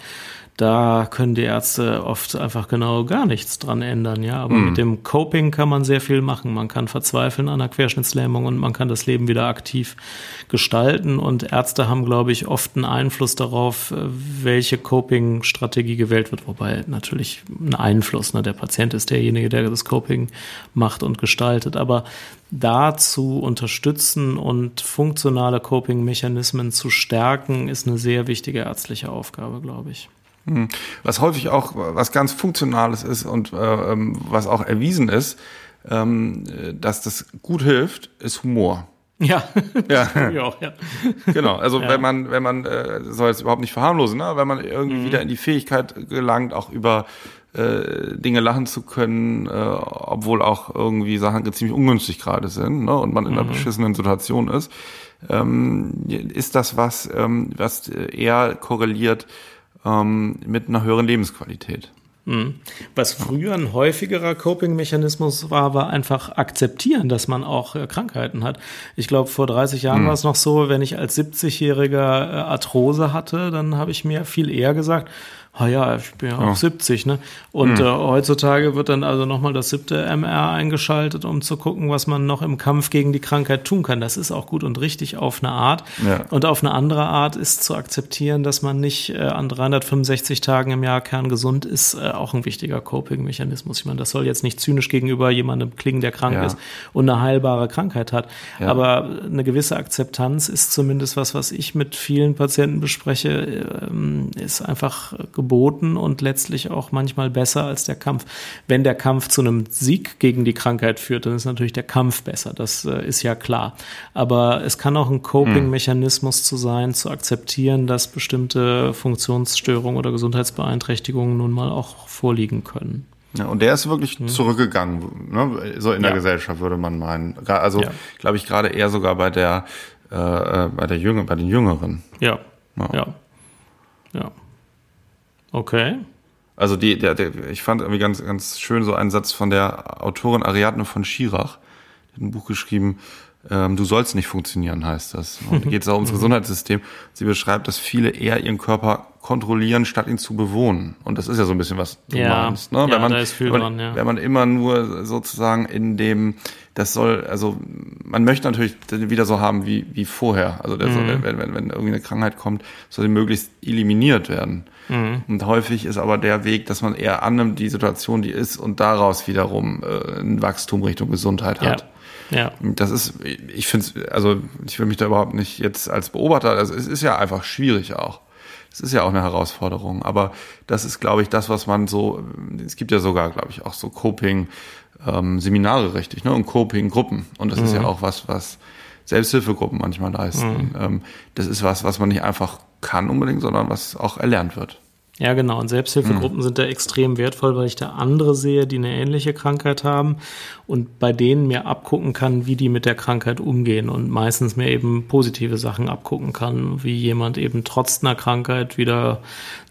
da können die Ärzte oft einfach genau gar nichts dran ändern, ja. Aber mhm. mit dem Coping kann man sehr viel machen. Man kann verzweifeln an einer Querschnittslähmung und man kann das Leben wieder aktiv gestalten. Und Ärzte haben, glaube ich, oft einen Einfluss darauf, welche Coping-Strategie gewählt wird. Wobei natürlich ein Einfluss, ne? Der Patient ist derjenige, der das Coping macht und gestaltet. Aber dazu unterstützen und funktionale Coping-Mechanismen zu stärken, ist eine sehr wichtige ärztliche Aufgabe, glaube ich. Hm. Was häufig auch was ganz Funktionales ist und äh, ähm, was auch erwiesen ist, ähm, dass das gut hilft, ist Humor. Ja, ja. Auch, ja. Genau, also ja. wenn man, wenn man, äh, soll jetzt überhaupt nicht verharmlosen, ne? wenn man irgendwie mhm. wieder in die Fähigkeit gelangt, auch über äh, Dinge lachen zu können, äh, obwohl auch irgendwie Sachen ziemlich ungünstig gerade sind ne? und man in einer mhm. beschissenen Situation ist, ähm, ist das was, ähm, was eher korreliert ähm, mit einer höheren Lebensqualität. Mhm. Was früher ein häufigerer Coping-Mechanismus war, war einfach akzeptieren, dass man auch äh, Krankheiten hat. Ich glaube, vor 30 Jahren mhm. war es noch so, wenn ich als 70-Jähriger äh, Arthrose hatte, dann habe ich mir viel eher gesagt, ah ja, ich bin ja auch ja. 70, ne? Und mhm. äh, heutzutage wird dann also nochmal das siebte MR eingeschaltet, um zu gucken, was man noch im Kampf gegen die Krankheit tun kann. Das ist auch gut und richtig auf eine Art. Ja. Und auf eine andere Art ist zu akzeptieren, dass man nicht äh, an 365 Tagen im Jahr kerngesund ist, äh, auch ein wichtiger Coping-Mechanismus. Ich meine, das soll jetzt nicht zynisch gegenüber jemandem klingen, der krank ja. ist und eine heilbare Krankheit hat. Aber eine gewisse Akzeptanz ist zumindest was, was ich mit vielen Patienten bespreche, ähm, ist einfach geboren geboten und letztlich auch manchmal besser als der Kampf. Wenn der Kampf zu einem Sieg gegen die Krankheit führt, dann ist natürlich der Kampf besser. Das äh, ist ja klar. Aber es kann auch ein Coping-Mechanismus zu sein, zu akzeptieren, dass bestimmte Funktionsstörungen oder Gesundheitsbeeinträchtigungen nun mal auch vorliegen können. Ja, und der ist wirklich hm. zurückgegangen, ne? so in der ja. Gesellschaft würde man meinen. Also ja. glaube ich gerade eher sogar bei der äh, äh, bei der Jünger, bei den Jüngeren. Ja. Ja. ja. Ja. Okay. Also die, der, der, ich fand irgendwie ganz, ganz schön so einen Satz von der Autorin Ariadne von Schirach, die hat ein Buch geschrieben, ähm, du sollst nicht funktionieren, heißt das. Und geht es auch ums Gesundheitssystem. Sie beschreibt, dass viele eher ihren Körper kontrollieren, statt ihn zu bewohnen. Und das ist ja so ein bisschen, was du ja, meinst. Ne? Ja, wenn, man, da ist viel wenn, dran, ja. wenn man immer nur sozusagen in dem, das soll, also man möchte natürlich wieder so haben wie, wie vorher. Also mhm. soll, wenn, wenn, wenn irgendwie eine Krankheit kommt, soll sie möglichst eliminiert werden. Mhm. Und häufig ist aber der Weg, dass man eher annimmt, die Situation, die ist, und daraus wiederum äh, ein Wachstum Richtung Gesundheit hat. Ja. Ja. Das ist, ich finde es, also ich will mich da überhaupt nicht jetzt als Beobachter, also es ist ja einfach schwierig auch. Es ist ja auch eine Herausforderung, aber das ist, glaube ich, das, was man so, es gibt ja sogar, glaube ich, auch so Coping, ähm, Seminare richtig, ne, und Coping-Gruppen. Und das mhm. ist ja mhm. auch was, was Selbsthilfegruppen manchmal leisten. Mhm. Ähm, das ist was, was man nicht einfach kann unbedingt, sondern was auch erlernt wird. Ja, genau. Und Selbsthilfegruppen mhm. sind da extrem wertvoll, weil ich da andere sehe, die eine ähnliche Krankheit haben und bei denen mir abgucken kann, wie die mit der Krankheit umgehen und meistens mir eben positive Sachen abgucken kann, wie jemand eben trotz einer Krankheit wieder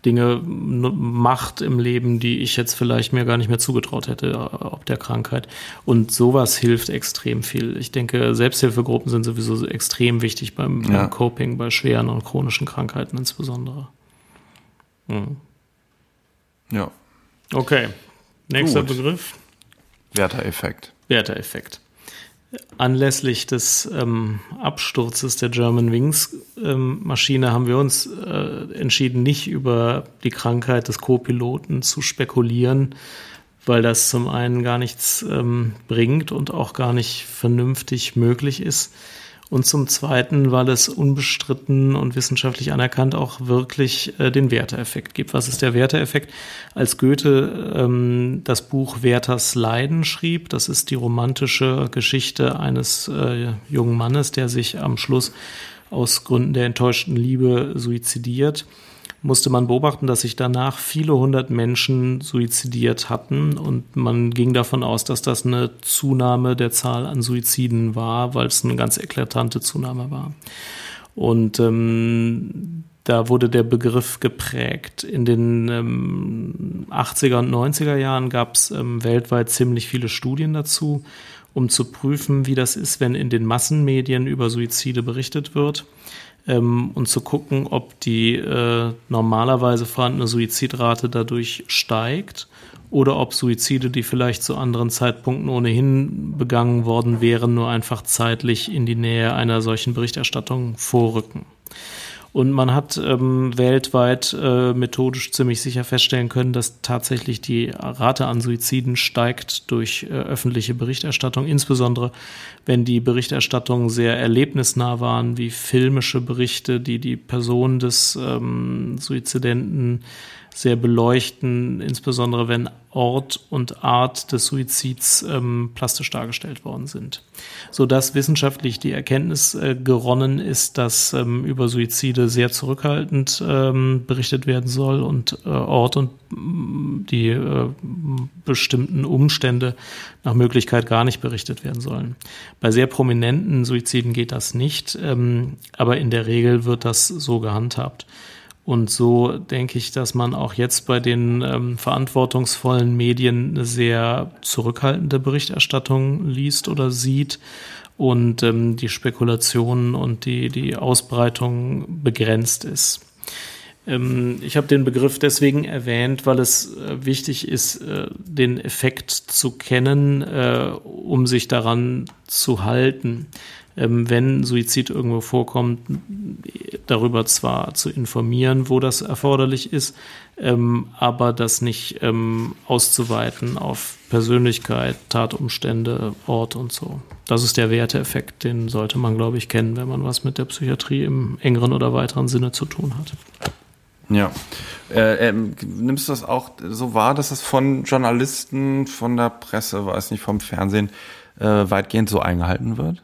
Dinge macht im Leben, die ich jetzt vielleicht mir gar nicht mehr zugetraut hätte, äh, ob der Krankheit. Und sowas hilft extrem viel. Ich denke, Selbsthilfegruppen sind sowieso extrem wichtig beim, ja. beim Coping, bei schweren und chronischen Krankheiten insbesondere. Mhm. Ja. Okay. Nächster Gut. Begriff. Werter-Effekt. Werter-Effekt. Anlässlich des ähm, Absturzes der German Wings ähm, Maschine haben wir uns äh, entschieden, nicht über die Krankheit des Co-Piloten zu spekulieren, weil das zum einen gar nichts ähm, bringt und auch gar nicht vernünftig möglich ist und zum Zweiten, weil es unbestritten und wissenschaftlich anerkannt auch wirklich äh, den Werteeffekt gibt. Was ist der Werteeffekt? Als Goethe ähm, das Buch Werthers Leiden schrieb, das ist die romantische Geschichte eines äh, jungen Mannes, der sich am Schluss aus Gründen der enttäuschten Liebe suizidiert musste man beobachten, dass sich danach viele hundert Menschen suizidiert hatten und man ging davon aus, dass das eine Zunahme der Zahl an Suiziden war, weil es eine ganz eklatante Zunahme war. Und ähm, da wurde der Begriff geprägt. In den ähm, 80er und 90er Jahren gab es ähm, weltweit ziemlich viele Studien dazu, um zu prüfen, wie das ist, wenn in den Massenmedien über Suizide berichtet wird ähm, und zu gucken, ob die äh, normalerweise vorhandene Suizidrate dadurch steigt oder ob Suizide, die vielleicht zu anderen Zeitpunkten ohnehin begangen worden wären, nur einfach zeitlich in die Nähe einer solchen Berichterstattung vorrücken. Und man hat ähm, weltweit äh, methodisch ziemlich sicher feststellen können, dass tatsächlich die Rate an Suiziden steigt durch äh, öffentliche Berichterstattung, insbesondere wenn die Berichterstattungen sehr erlebnisnah waren, wie filmische Berichte, die die Person des ähm, Suizidenten sehr beleuchten, insbesondere wenn Ort und Art des Suizids ähm, plastisch dargestellt worden sind. So dass wissenschaftlich die Erkenntnis äh, geronnen ist, dass ähm, über Suizide sehr zurückhaltend ähm, berichtet werden soll und äh, Ort und mm, die äh, bestimmten Umstände nach Möglichkeit gar nicht berichtet werden sollen. Bei sehr prominenten Suiziden geht das nicht, ähm, aber in der Regel wird das so gehandhabt. Und so denke ich, dass man auch jetzt bei den ähm, verantwortungsvollen Medien eine sehr zurückhaltende Berichterstattung liest oder sieht und ähm, die Spekulationen und die, die Ausbreitung begrenzt ist. Ähm, ich habe den Begriff deswegen erwähnt, weil es äh, wichtig ist, äh, den Effekt zu kennen, äh, um sich daran zu halten wenn Suizid irgendwo vorkommt, darüber zwar zu informieren, wo das erforderlich ist, ähm, aber das nicht ähm, auszuweiten auf Persönlichkeit, Tatumstände, Ort und so. Das ist der Werteeffekt, den sollte man, glaube ich, kennen, wenn man was mit der Psychiatrie im engeren oder weiteren Sinne zu tun hat. Ja. Äh, äh, nimmst du das auch so wahr, dass das von Journalisten, von der Presse, weiß nicht, vom Fernsehen äh, weitgehend so eingehalten wird?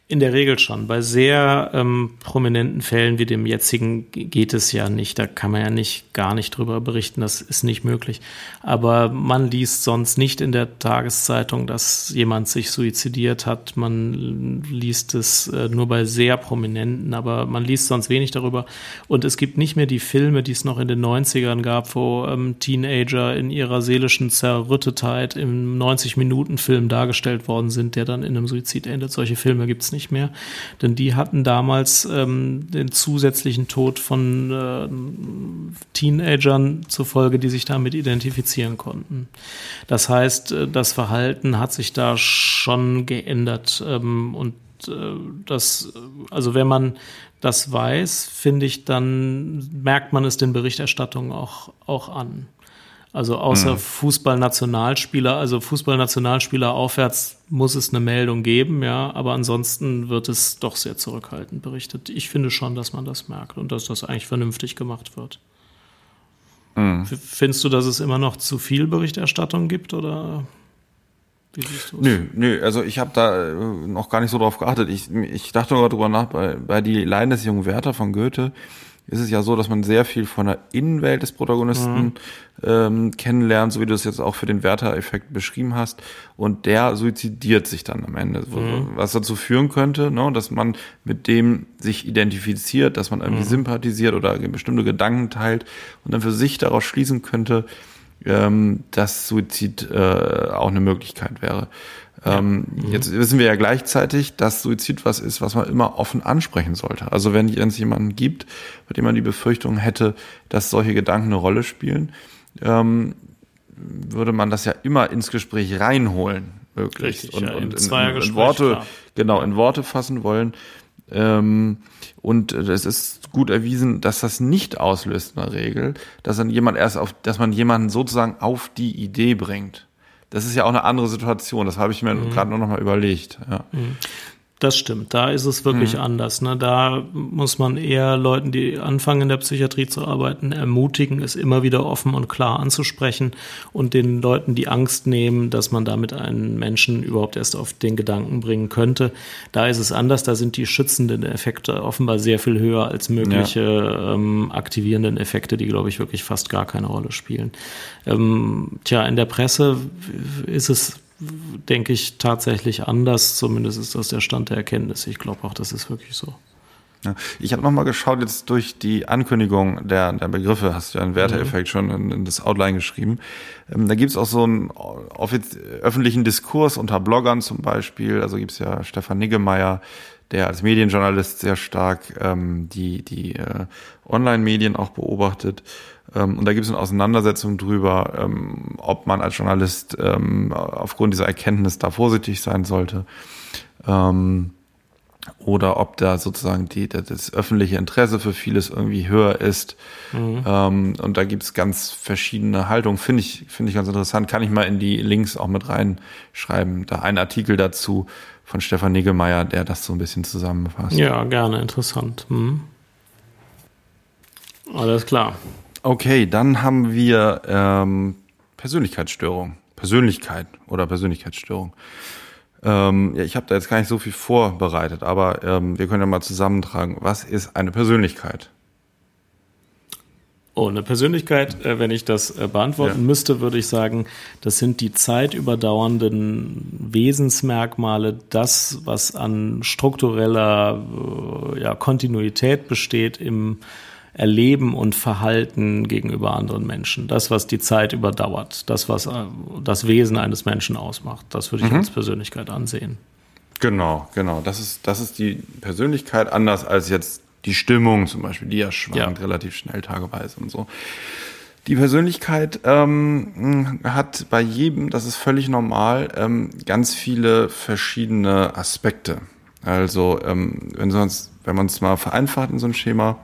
In der Regel schon. Bei sehr ähm, prominenten Fällen wie dem jetzigen geht es ja nicht. Da kann man ja nicht gar nicht drüber berichten. Das ist nicht möglich. Aber man liest sonst nicht in der Tageszeitung, dass jemand sich suizidiert hat. Man liest es äh, nur bei sehr prominenten, aber man liest sonst wenig darüber. Und es gibt nicht mehr die Filme, die es noch in den 90ern gab, wo ähm, Teenager in ihrer seelischen Zerrüttetheit im 90-Minuten-Film dargestellt worden sind, der dann in einem Suizid endet. Solche Filme gibt es nicht nicht mehr, denn die hatten damals ähm, den zusätzlichen Tod von äh, Teenagern zur Folge, die sich damit identifizieren konnten. Das heißt, äh, das Verhalten hat sich da schon geändert ähm, und äh, das, also wenn man das weiß, finde ich, dann merkt man es den Berichterstattungen auch, auch an. Also außer mhm. Fußballnationalspieler, also Fußballnationalspieler aufwärts muss es eine Meldung geben, ja, aber ansonsten wird es doch sehr zurückhaltend berichtet. Ich finde schon, dass man das merkt und dass das eigentlich vernünftig gemacht wird. Mhm. Findest du, dass es immer noch zu viel Berichterstattung gibt oder wie siehst du es? Nö, nö, also ich habe da äh, noch gar nicht so drauf geachtet. Ich, ich dachte nur darüber nach, bei, bei die Leiden des jungen Werther von Goethe, ist es ja so, dass man sehr viel von der Innenwelt des Protagonisten mhm. ähm, kennenlernt, so wie du es jetzt auch für den Werther-Effekt beschrieben hast. Und der suizidiert sich dann am Ende, mhm. was dazu führen könnte, ne, dass man mit dem sich identifiziert, dass man irgendwie mhm. sympathisiert oder bestimmte Gedanken teilt und dann für sich daraus schließen könnte, ähm, dass Suizid äh, auch eine Möglichkeit wäre. Ähm, mhm. Jetzt wissen wir ja gleichzeitig, dass Suizid was ist, was man immer offen ansprechen sollte. Also wenn es jemanden gibt, bei dem man die Befürchtung hätte, dass solche Gedanken eine Rolle spielen, ähm, würde man das ja immer ins Gespräch reinholen, möglichst. Richtig, und, ja, und in, in, in, Worte, klar. genau, in Worte fassen wollen. Ähm, und es ist gut erwiesen, dass das nicht auslöst in der Regel, dass dann jemand erst auf, dass man jemanden sozusagen auf die Idee bringt das ist ja auch eine andere Situation. Das habe ich mir mhm. gerade nur noch mal überlegt. Ja. Mhm. Das stimmt, da ist es wirklich mhm. anders. Ne? Da muss man eher Leuten, die anfangen in der Psychiatrie zu arbeiten, ermutigen, es immer wieder offen und klar anzusprechen und den Leuten die Angst nehmen, dass man damit einen Menschen überhaupt erst auf den Gedanken bringen könnte. Da ist es anders, da sind die schützenden Effekte offenbar sehr viel höher als mögliche ja. ähm, aktivierenden Effekte, die, glaube ich, wirklich fast gar keine Rolle spielen. Ähm, tja, in der Presse ist es denke ich, tatsächlich anders. Zumindest ist das der Stand der Erkenntnis. Ich glaube auch, das ist wirklich so. Ja, ich habe nochmal geschaut, jetzt durch die Ankündigung der, der Begriffe, hast du ja einen Werteeffekt mhm. schon in, in, das Outline geschrieben. Ähm, da gibt's auch so einen öffentlichen Diskurs unter Bloggern zum Beispiel. Also gibt's ja Stefan Niggemeier, der als Medienjournalist sehr stark ähm, die, die äh, Online-Medien auch beobachtet. Ähm, und da gibt es eine Auseinandersetzung drüber, ähm, ob man als Journalist ähm, aufgrund dieser Erkenntnis da vorsichtig sein sollte. Oder ob da sozusagen die, das öffentliche Interesse für vieles irgendwie höher ist. Mhm. Ähm, und da gibt es ganz verschiedene Haltungen. Finde ich, finde ich ganz interessant. Kann ich mal in die Links auch mit reinschreiben. Da ein Artikel dazu von Stefan Niggemeier, der das so ein bisschen zusammenfasst. Ja, gerne, interessant. Mhm. Alles klar. Okay, dann haben wir ähm, Persönlichkeitsstörung. Persönlichkeit oder Persönlichkeitsstörung. Ähm, ja, ich habe da jetzt gar nicht so viel vorbereitet, aber ähm, wir können ja mal zusammentragen. Was ist eine Persönlichkeit? Oh, eine Persönlichkeit, äh, wenn ich das äh, beantworten ja. müsste, würde ich sagen, das sind die zeitüberdauernden Wesensmerkmale, das, was an struktureller äh, ja, Kontinuität besteht im Erleben und Verhalten gegenüber anderen Menschen. Das, was die Zeit überdauert, das, was äh, das Wesen eines Menschen ausmacht, das würde ich mhm. als Persönlichkeit ansehen. Genau, genau. Das ist, das ist die Persönlichkeit anders als jetzt die Stimmung zum Beispiel, die ja schwankt ja. relativ schnell tageweise und so. Die Persönlichkeit ähm, hat bei jedem, das ist völlig normal, ähm, ganz viele verschiedene Aspekte. Also ähm, wenn, sonst, wenn man es mal vereinfacht in so ein Schema,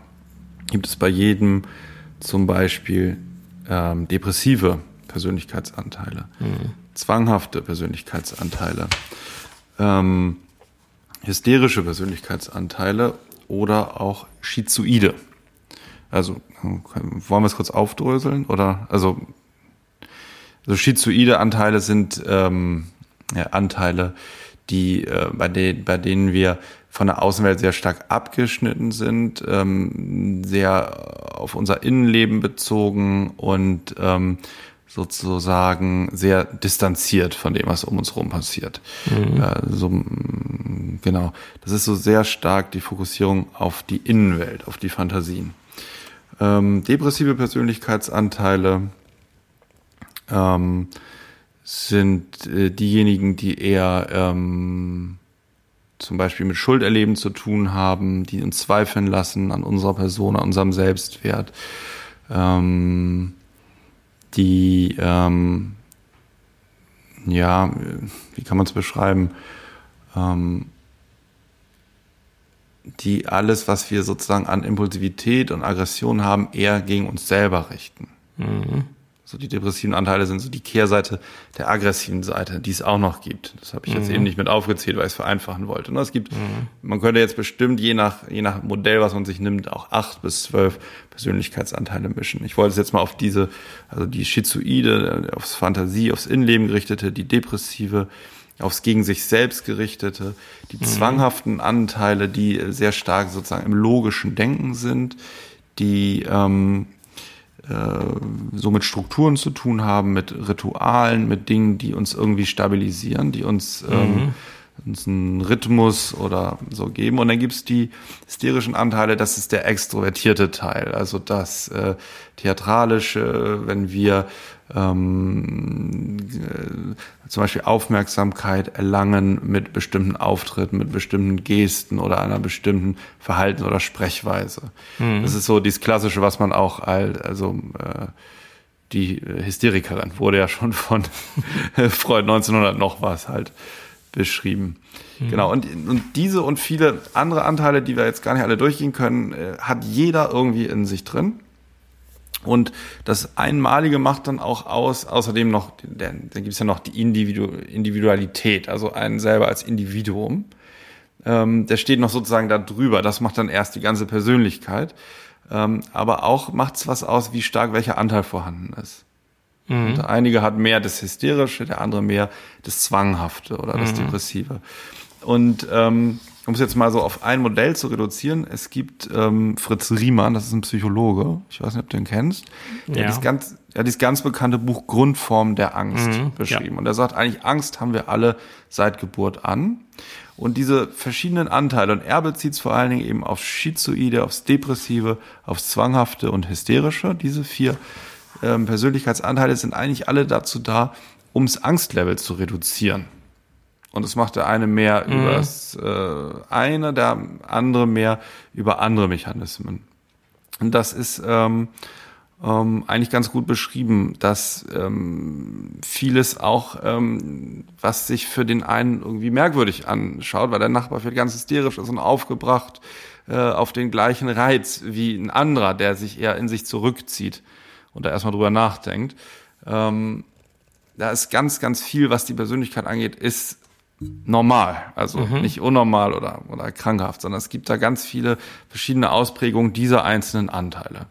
gibt es bei jedem zum Beispiel ähm, depressive Persönlichkeitsanteile, mhm. zwanghafte Persönlichkeitsanteile, ähm, hysterische Persönlichkeitsanteile oder auch schizoide. Also wollen wir es kurz aufdröseln oder also so schizoide Anteile sind ähm, ja, Anteile, die, äh, bei, denen, bei denen wir von der Außenwelt sehr stark abgeschnitten sind, ähm, sehr auf unser Innenleben bezogen und ähm, sozusagen sehr distanziert von dem, was um uns herum passiert. Mhm. Äh, so, genau. Das ist so sehr stark die Fokussierung auf die Innenwelt, auf die Fantasien. Ähm, depressive Persönlichkeitsanteile ähm, sind äh, diejenigen, die eher ähm, zum Beispiel mit Schulderleben zu tun haben, die uns zweifeln lassen an unserer Person, an unserem Selbstwert, ähm, die, ähm, ja, wie kann man es beschreiben, ähm, die alles, was wir sozusagen an Impulsivität und Aggression haben, eher gegen uns selber richten. Mhm. So die depressiven Anteile sind so die Kehrseite der aggressiven Seite, die es auch noch gibt. Das habe ich jetzt mhm. eben nicht mit aufgezählt, weil ich es vereinfachen wollte. Ne? Es gibt, mhm. man könnte jetzt bestimmt je nach je nach Modell, was man sich nimmt, auch acht bis zwölf Persönlichkeitsanteile mischen. Ich wollte es jetzt mal auf diese, also die Schizoide, aufs Fantasie, aufs Innenleben gerichtete, die depressive, aufs gegen sich selbst gerichtete, die mhm. zwanghaften Anteile, die sehr stark sozusagen im logischen Denken sind, die ähm, äh, so mit Strukturen zu tun haben, mit Ritualen, mit Dingen, die uns irgendwie stabilisieren, die uns, ähm, mhm. ähm, einen Rhythmus oder so geben. Und dann gibt's die hysterischen Anteile, das ist der extrovertierte Teil, also das äh, theatralische, wenn wir ähm, äh, zum Beispiel Aufmerksamkeit erlangen mit bestimmten Auftritten, mit bestimmten Gesten oder einer bestimmten Verhalten- oder Sprechweise. Mhm. Das ist so dieses Klassische, was man auch als, also äh, die Hysterikerin wurde ja schon von Freud 1900 noch was halt beschrieben. Mhm. Genau, und, und diese und viele andere Anteile, die wir jetzt gar nicht alle durchgehen können, äh, hat jeder irgendwie in sich drin. Und das Einmalige macht dann auch aus, außerdem noch, dann gibt es ja noch die Individu Individualität, also einen selber als Individuum. Ähm, der steht noch sozusagen da drüber. Das macht dann erst die ganze Persönlichkeit. Ähm, aber auch macht es was aus, wie stark welcher Anteil vorhanden ist. Mhm. Und einige hat mehr das Hysterische, der andere mehr das Zwanghafte oder das mhm. Depressive. Und ähm, um es jetzt mal so auf ein Modell zu reduzieren, es gibt ähm, Fritz Riemann, das ist ein Psychologe, ich weiß nicht, ob du ihn kennst, der ja. hat ganz, er hat dieses ganz bekannte Buch Grundform der Angst mhm, beschrieben. Ja. Und er sagt eigentlich, Angst haben wir alle seit Geburt an. Und diese verschiedenen Anteile, und er bezieht es vor allen Dingen eben auf Schizoide, aufs Depressive, aufs Zwanghafte und Hysterische. Diese vier ähm, Persönlichkeitsanteile sind eigentlich alle dazu da, ums Angstlevel zu reduzieren. Und es macht der eine mehr mhm. über das äh, eine, der andere mehr über andere Mechanismen. Und das ist ähm, ähm, eigentlich ganz gut beschrieben, dass ähm, vieles auch, ähm, was sich für den einen irgendwie merkwürdig anschaut, weil der Nachbar vielleicht ganz hysterisch ist und aufgebracht äh, auf den gleichen Reiz wie ein anderer, der sich eher in sich zurückzieht und da erstmal drüber nachdenkt. Ähm, da ist ganz, ganz viel, was die Persönlichkeit angeht, ist normal, also mhm. nicht unnormal oder, oder krankhaft, sondern es gibt da ganz viele verschiedene Ausprägungen dieser einzelnen Anteile.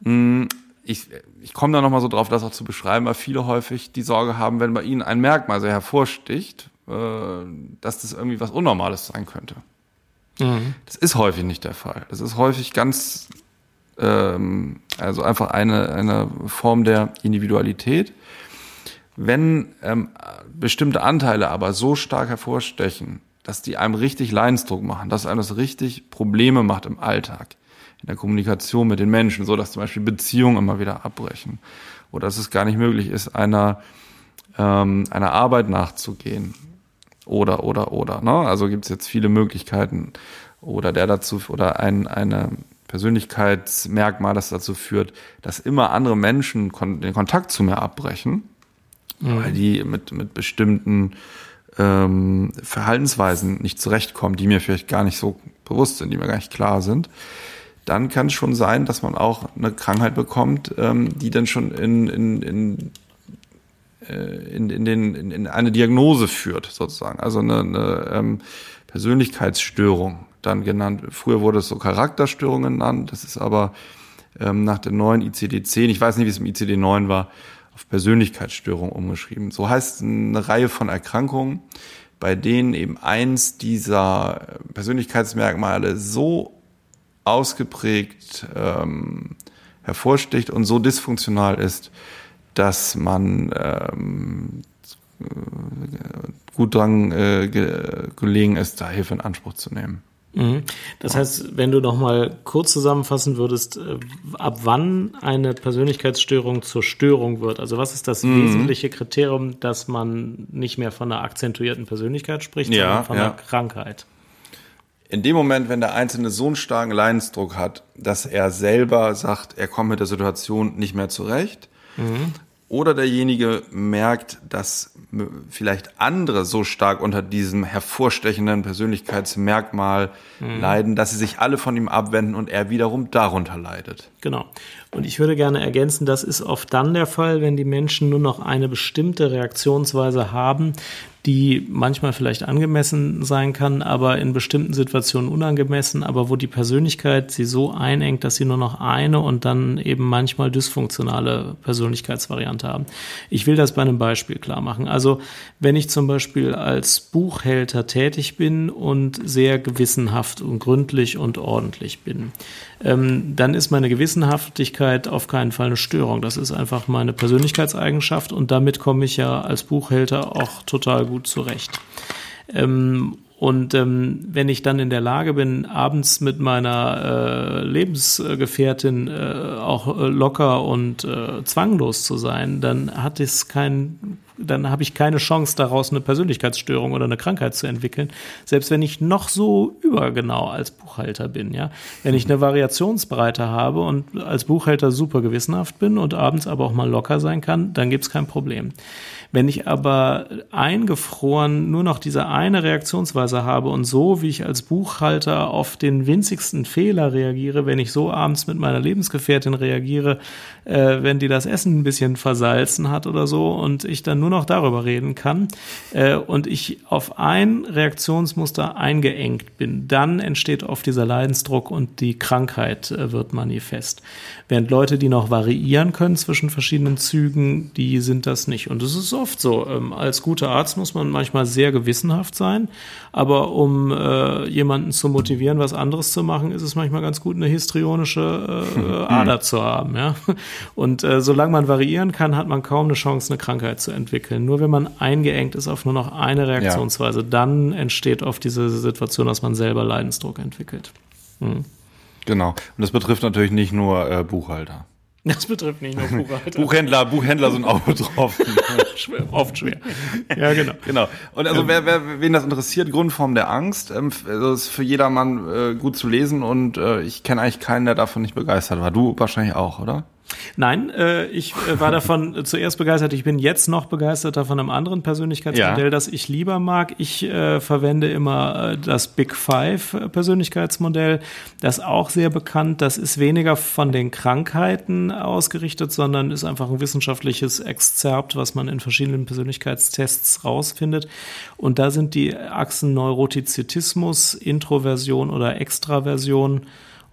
Mm, ich, ich komme da nochmal so drauf, das auch zu beschreiben, weil viele häufig die Sorge haben, wenn bei ihnen ein Merkmal sehr hervorsticht, äh, dass das irgendwie was Unnormales sein könnte. Mhm. Das ist häufig nicht der Fall. Das ist häufig ganz, ähm, also einfach eine, eine Form der Individualität wenn ähm, bestimmte Anteile aber so stark hervorstechen, dass die einem richtig Leidensdruck machen, dass einem das richtig Probleme macht im Alltag, in der Kommunikation mit den Menschen, so dass zum Beispiel Beziehungen immer wieder abbrechen oder dass es gar nicht möglich ist, einer, ähm, einer Arbeit nachzugehen oder, oder, oder. Ne? Also gibt es jetzt viele Möglichkeiten oder der dazu oder ein, eine Persönlichkeitsmerkmal, das dazu führt, dass immer andere Menschen kon den Kontakt zu mir abbrechen mhm. weil die mit, mit bestimmten ähm, Verhaltensweisen nicht zurechtkommen, die mir vielleicht gar nicht so bewusst sind, die mir gar nicht klar sind, dann kann es schon sein, dass man auch eine Krankheit bekommt, ähm, die dann schon in, in, in äh, in, in, den, in, in eine Diagnose führt, sozusagen. Also eine, eine ähm, Persönlichkeitsstörung dann genannt. Früher wurde es so Charakterstörungen genannt, das ist aber ähm, nach der neuen ICD-10, ich weiß nicht, wie es im ICD-9 war, auf Persönlichkeitsstörung umgeschrieben. So heißt eine Reihe von Erkrankungen, bei denen eben eins dieser Persönlichkeitsmerkmale so ausgeprägt ähm, hervorsticht und so dysfunktional ist, dass man ähm, gut dran äh, gelegen ist, da Hilfe in Anspruch zu nehmen. Mhm. Das heißt, wenn du noch mal kurz zusammenfassen würdest, äh, ab wann eine Persönlichkeitsstörung zur Störung wird, also was ist das mhm. wesentliche Kriterium, dass man nicht mehr von einer akzentuierten Persönlichkeit spricht, ja, sondern von ja. einer Krankheit? In dem Moment, wenn der Einzelne so einen starken Leidensdruck hat, dass er selber sagt, er kommt mit der Situation nicht mehr zurecht, mhm oder derjenige merkt, dass vielleicht andere so stark unter diesem hervorstechenden Persönlichkeitsmerkmal mhm. leiden, dass sie sich alle von ihm abwenden und er wiederum darunter leidet. Genau. Und ich würde gerne ergänzen, das ist oft dann der Fall, wenn die Menschen nur noch eine bestimmte Reaktionsweise haben, die manchmal vielleicht angemessen sein kann, aber in bestimmten Situationen unangemessen, aber wo die Persönlichkeit sie so einengt, dass sie nur noch eine und dann eben manchmal dysfunktionale Persönlichkeitsvariante haben. Ich will das bei einem Beispiel klar machen. Also wenn ich zum Beispiel als Buchhälter tätig bin und sehr gewissenhaft und gründlich und ordentlich bin, ähm, dann ist meine Gewissenhaftigkeit auf keinen Fall eine Störung. Das ist einfach meine Persönlichkeitseigenschaft und damit komme ich ja als Buchhälter auch total gut zurecht. Ähm, und ähm, wenn ich dann in der Lage bin, abends mit meiner äh, Lebensgefährtin äh, auch äh, locker und äh, zwanglos zu sein, dann hat es kein, dann habe ich keine Chance daraus eine Persönlichkeitsstörung oder eine Krankheit zu entwickeln, selbst wenn ich noch so übergenau als Buchhalter bin. Ja, wenn ich eine Variationsbreite habe und als Buchhalter super gewissenhaft bin und abends aber auch mal locker sein kann, dann gibt's kein Problem. Wenn ich aber eingefroren nur noch diese eine Reaktionsweise habe und so, wie ich als Buchhalter auf den winzigsten Fehler reagiere, wenn ich so abends mit meiner Lebensgefährtin reagiere, äh, wenn die das Essen ein bisschen versalzen hat oder so und ich dann nur noch darüber reden kann äh, und ich auf ein Reaktionsmuster eingeengt bin, dann entsteht oft dieser Leidensdruck und die Krankheit äh, wird manifest. Während Leute, die noch variieren können zwischen verschiedenen Zügen, die sind das nicht. Und es ist oft so. Ähm, als guter Arzt muss man manchmal sehr gewissenhaft sein, aber um äh, jemanden zu motivieren, was anderes zu machen, ist es manchmal ganz gut, eine histrionische äh, hm. Ader zu haben. Ja? Und äh, solange man variieren kann, hat man kaum eine Chance, eine Krankheit zu entwickeln. Nur wenn man eingeengt ist auf nur noch eine Reaktionsweise, ja. dann entsteht oft diese Situation, dass man selber Leidensdruck entwickelt. Hm. Genau. Und das betrifft natürlich nicht nur äh, Buchhalter. Das betrifft nicht nur Buchhalter. Buchhändler, Buchhändler sind auch betroffen. schwer, oft schwer. Ja, genau. Genau. Und also wer, wer, wen das interessiert, Grundform der Angst, ähm, also ist für jedermann äh, gut zu lesen und äh, ich kenne eigentlich keinen, der davon nicht begeistert war. Du wahrscheinlich auch, oder? Nein, äh, ich äh, war davon zuerst begeistert. Ich bin jetzt noch begeisterter von einem anderen Persönlichkeitsmodell, ja. das ich lieber mag. Ich äh, verwende immer äh, das Big Five Persönlichkeitsmodell. Das ist auch sehr bekannt. Das ist weniger von den Krankheiten ausgerichtet, sondern ist einfach ein wissenschaftliches Exzerpt, was man in verschiedenen Persönlichkeitstests rausfindet. Und da sind die Achsen Neurotizitismus, Introversion oder Extraversion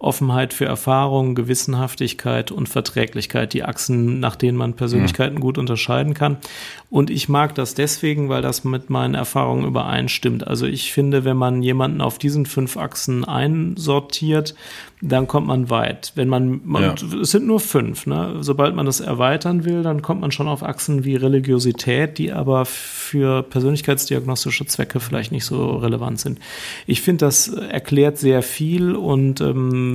Offenheit für Erfahrung, Gewissenhaftigkeit und Verträglichkeit, die Achsen, nach denen man Persönlichkeiten mhm. gut unterscheiden kann. Und ich mag das deswegen, weil das mit meinen Erfahrungen übereinstimmt. Also ich finde, wenn man jemanden auf diesen fünf Achsen einsortiert, dann kommt man weit. Wenn man, man ja. es sind nur fünf, ne? Sobald man das erweitern will, dann kommt man schon auf Achsen wie Religiosität, die aber für persönlichkeitsdiagnostische Zwecke vielleicht nicht so relevant sind. Ich finde, das erklärt sehr viel und ähm,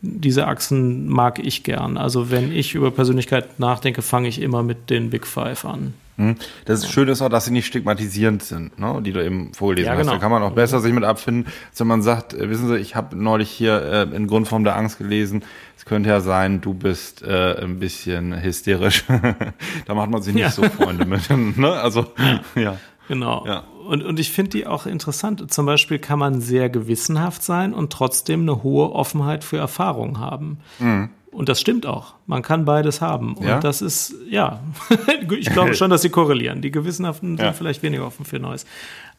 diese Achsen mag ich gern. Also wenn ich über Persönlichkeit nachdenke, fange ich immer mit den Big Five an. Hm? Das ja. Schöne ist auch, dass sie nicht stigmatisierend sind, ne? die du eben vorgelesen ja, genau. hast. Da kann man auch besser sich mit abfinden, als wenn man sagt, äh, wissen Sie, ich habe neulich hier äh, in Grundform der Angst gelesen, es könnte ja sein, du bist äh, ein bisschen hysterisch. da macht man sich nicht ja. so Freunde mit. ne? Also, ja. Genau. Ja. Und, und ich finde die auch interessant. Zum Beispiel kann man sehr gewissenhaft sein und trotzdem eine hohe Offenheit für Erfahrungen haben. Mhm. Und das stimmt auch. Man kann beides haben. Und ja? das ist, ja, ich glaube schon, dass sie korrelieren. Die Gewissenhaften ja. sind vielleicht weniger offen für Neues.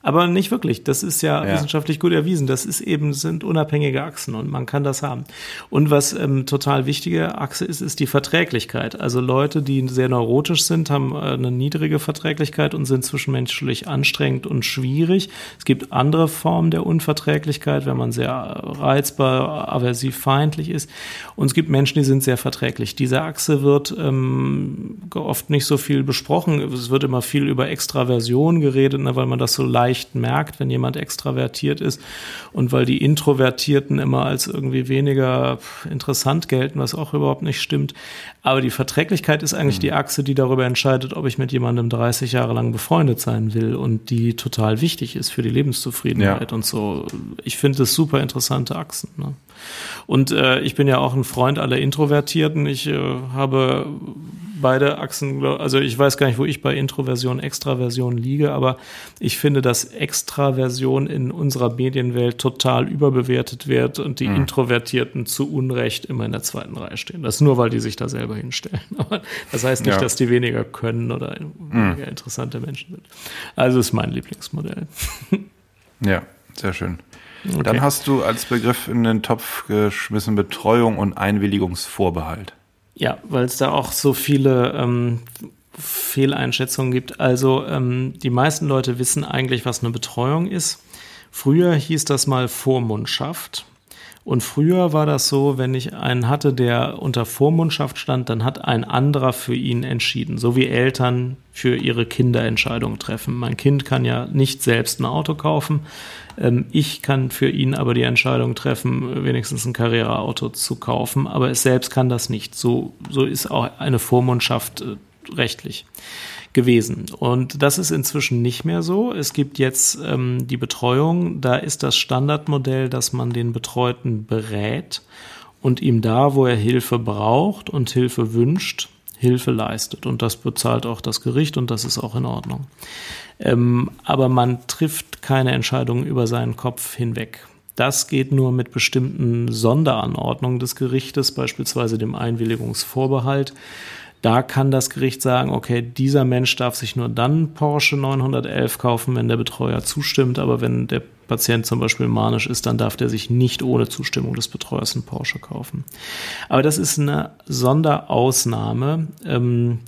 Aber nicht wirklich. Das ist ja, ja, wissenschaftlich gut erwiesen. Das ist eben, sind unabhängige Achsen und man kann das haben. Und was ähm, total wichtige Achse ist, ist die Verträglichkeit. Also Leute, die sehr neurotisch sind, haben äh, eine niedrige Verträglichkeit und sind zwischenmenschlich anstrengend und schwierig. Es gibt andere Formen der Unverträglichkeit, wenn man sehr reizbar, aversiv, feindlich ist. Und es gibt Menschen, die sind sehr verträglich. Diese Achse wird ähm, oft nicht so viel besprochen. Es wird immer viel über Extraversion geredet, ne, weil man das so leicht leicht merkt, wenn jemand extravertiert ist und weil die Introvertierten immer als irgendwie weniger interessant gelten, was auch überhaupt nicht stimmt. Aber die Verträglichkeit ist eigentlich mhm. die Achse, die darüber entscheidet, ob ich mit jemandem 30 Jahre lang befreundet sein will und die total wichtig ist für die Lebenszufriedenheit ja. und so. Ich finde es super interessante Achsen. Ne? Und äh, ich bin ja auch ein Freund aller Introvertierten. Ich äh, habe beide Achsen, also ich weiß gar nicht, wo ich bei Introversion, Extraversion liege, aber ich finde, dass Extraversion in unserer Medienwelt total überbewertet wird und die mhm. Introvertierten zu Unrecht immer in der zweiten Reihe stehen. Das nur, weil die sich da selber hinstellen. Aber das heißt nicht, ja. dass die weniger können oder mhm. weniger interessante Menschen sind. Also ist mein Lieblingsmodell. Ja, sehr schön. Okay. Dann hast du als Begriff in den Topf geschmissen Betreuung und Einwilligungsvorbehalt. Ja, weil es da auch so viele ähm, Fehleinschätzungen gibt. Also ähm, die meisten Leute wissen eigentlich, was eine Betreuung ist. Früher hieß das mal Vormundschaft. Und früher war das so, wenn ich einen hatte, der unter Vormundschaft stand, dann hat ein anderer für ihn entschieden. So wie Eltern für ihre Kinder Entscheidungen treffen. Mein Kind kann ja nicht selbst ein Auto kaufen. Ähm, ich kann für ihn aber die Entscheidung treffen, wenigstens ein Karriereauto zu kaufen. Aber es selbst kann das nicht. So, so ist auch eine Vormundschaft äh, rechtlich gewesen. Und das ist inzwischen nicht mehr so. Es gibt jetzt ähm, die Betreuung. Da ist das Standardmodell, dass man den Betreuten berät und ihm da, wo er Hilfe braucht und Hilfe wünscht, Hilfe leistet. Und das bezahlt auch das Gericht und das ist auch in Ordnung. Ähm, aber man trifft keine Entscheidungen über seinen Kopf hinweg. Das geht nur mit bestimmten Sonderanordnungen des Gerichtes, beispielsweise dem Einwilligungsvorbehalt. Da kann das Gericht sagen, okay, dieser Mensch darf sich nur dann Porsche 911 kaufen, wenn der Betreuer zustimmt, aber wenn der Patient zum Beispiel manisch ist, dann darf der sich nicht ohne Zustimmung des Betreuers einen Porsche kaufen. Aber das ist eine Sonderausnahme. Ähm,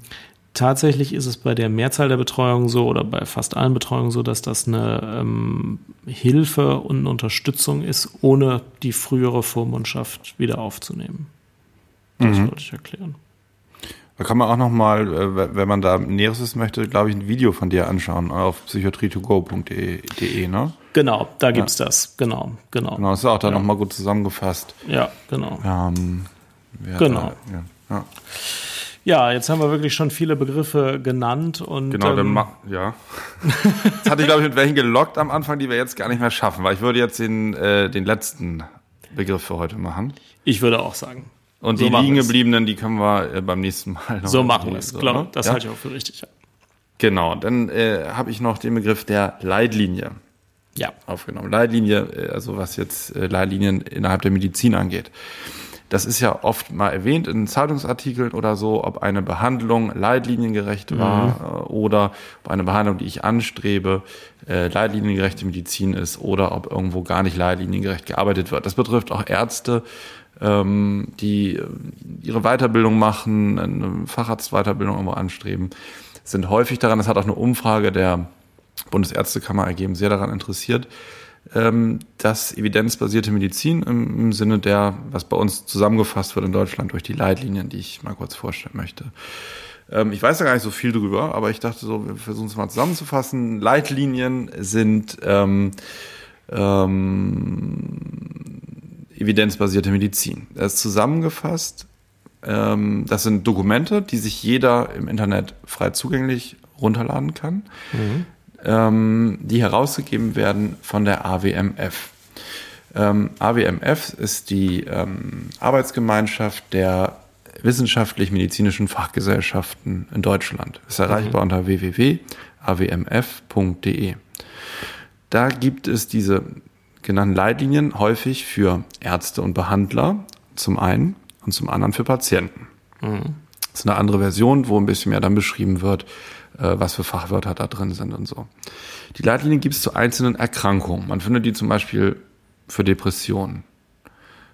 tatsächlich ist es bei der Mehrzahl der Betreuungen so oder bei fast allen Betreuungen so, dass das eine ähm, Hilfe und eine Unterstützung ist, ohne die frühere Vormundschaft wieder aufzunehmen. Das mhm. wollte ich erklären. Da kann man auch noch mal, äh, wenn man da Näheres wissen möchte, glaube ich, ein Video von dir anschauen auf psychiatrie2go.de, ne? Genau, da gibt's ja. das. Genau, genau. Genau, das ist auch da ja. nochmal gut zusammengefasst. Ja, genau. Ähm, genau. Da, ja, ja. Ja, jetzt haben wir wirklich schon viele Begriffe genannt und. Genau, dann ähm, ja. Jetzt hatte ich, glaube ich, mit welchen gelockt am Anfang, die wir jetzt gar nicht mehr schaffen, weil ich würde jetzt den, äh, den letzten Begriff für heute machen. Ich würde auch sagen. Und so die liegen gebliebenen, die können wir äh, beim nächsten Mal noch. So machen wir es, so, klar. Ne? Das ja? halte ich auch für richtig. Ja. Genau, dann äh, habe ich noch den Begriff der Leitlinie ja. aufgenommen. Leitlinie, äh, also was jetzt äh, Leitlinien innerhalb der Medizin angeht. Das ist ja oft mal erwähnt in Zeitungsartikeln oder so, ob eine Behandlung leitliniengerecht war mhm. Oder ob eine Behandlung, die ich anstrebe, leitliniengerechte Medizin ist oder ob irgendwo gar nicht leitliniengerecht gearbeitet wird. Das betrifft auch Ärzte, ähm, die äh, ihre Weiterbildung machen, eine Facharztweiterbildung irgendwo anstreben, sind häufig daran, das hat auch eine Umfrage der Bundesärztekammer ergeben, sehr daran interessiert, ähm, dass evidenzbasierte Medizin im, Sinne der, was bei uns zusammengefasst wird in Deutschland durch die Leitlinien, die ich mal kurz vorstellen möchte. Ähm, ich weiß da gar nicht so viel drüber, aber ich dachte so, wir versuchen es mal zusammenzufassen. Leitlinien sind ähm, ähm, evidenzbasierte Medizin. Das ist zusammengefasst. Ähm, das sind Dokumente, die sich jeder im Internet frei zugänglich runterladen kann, mhm. ähm, die herausgegeben werden von der AWMF. Ähm, AWMF ist die ähm, Arbeitsgemeinschaft der wissenschaftlich-medizinischen Fachgesellschaften in Deutschland. Ist erreichbar mhm. unter www.awmf.de. Da gibt es diese genannten Leitlinien häufig für Ärzte und Behandler zum einen und zum anderen für Patienten. Mhm. Das ist eine andere Version, wo ein bisschen mehr dann beschrieben wird, äh, was für Fachwörter da drin sind und so. Die Leitlinien gibt es zu einzelnen Erkrankungen. Man findet die zum Beispiel für Depressionen,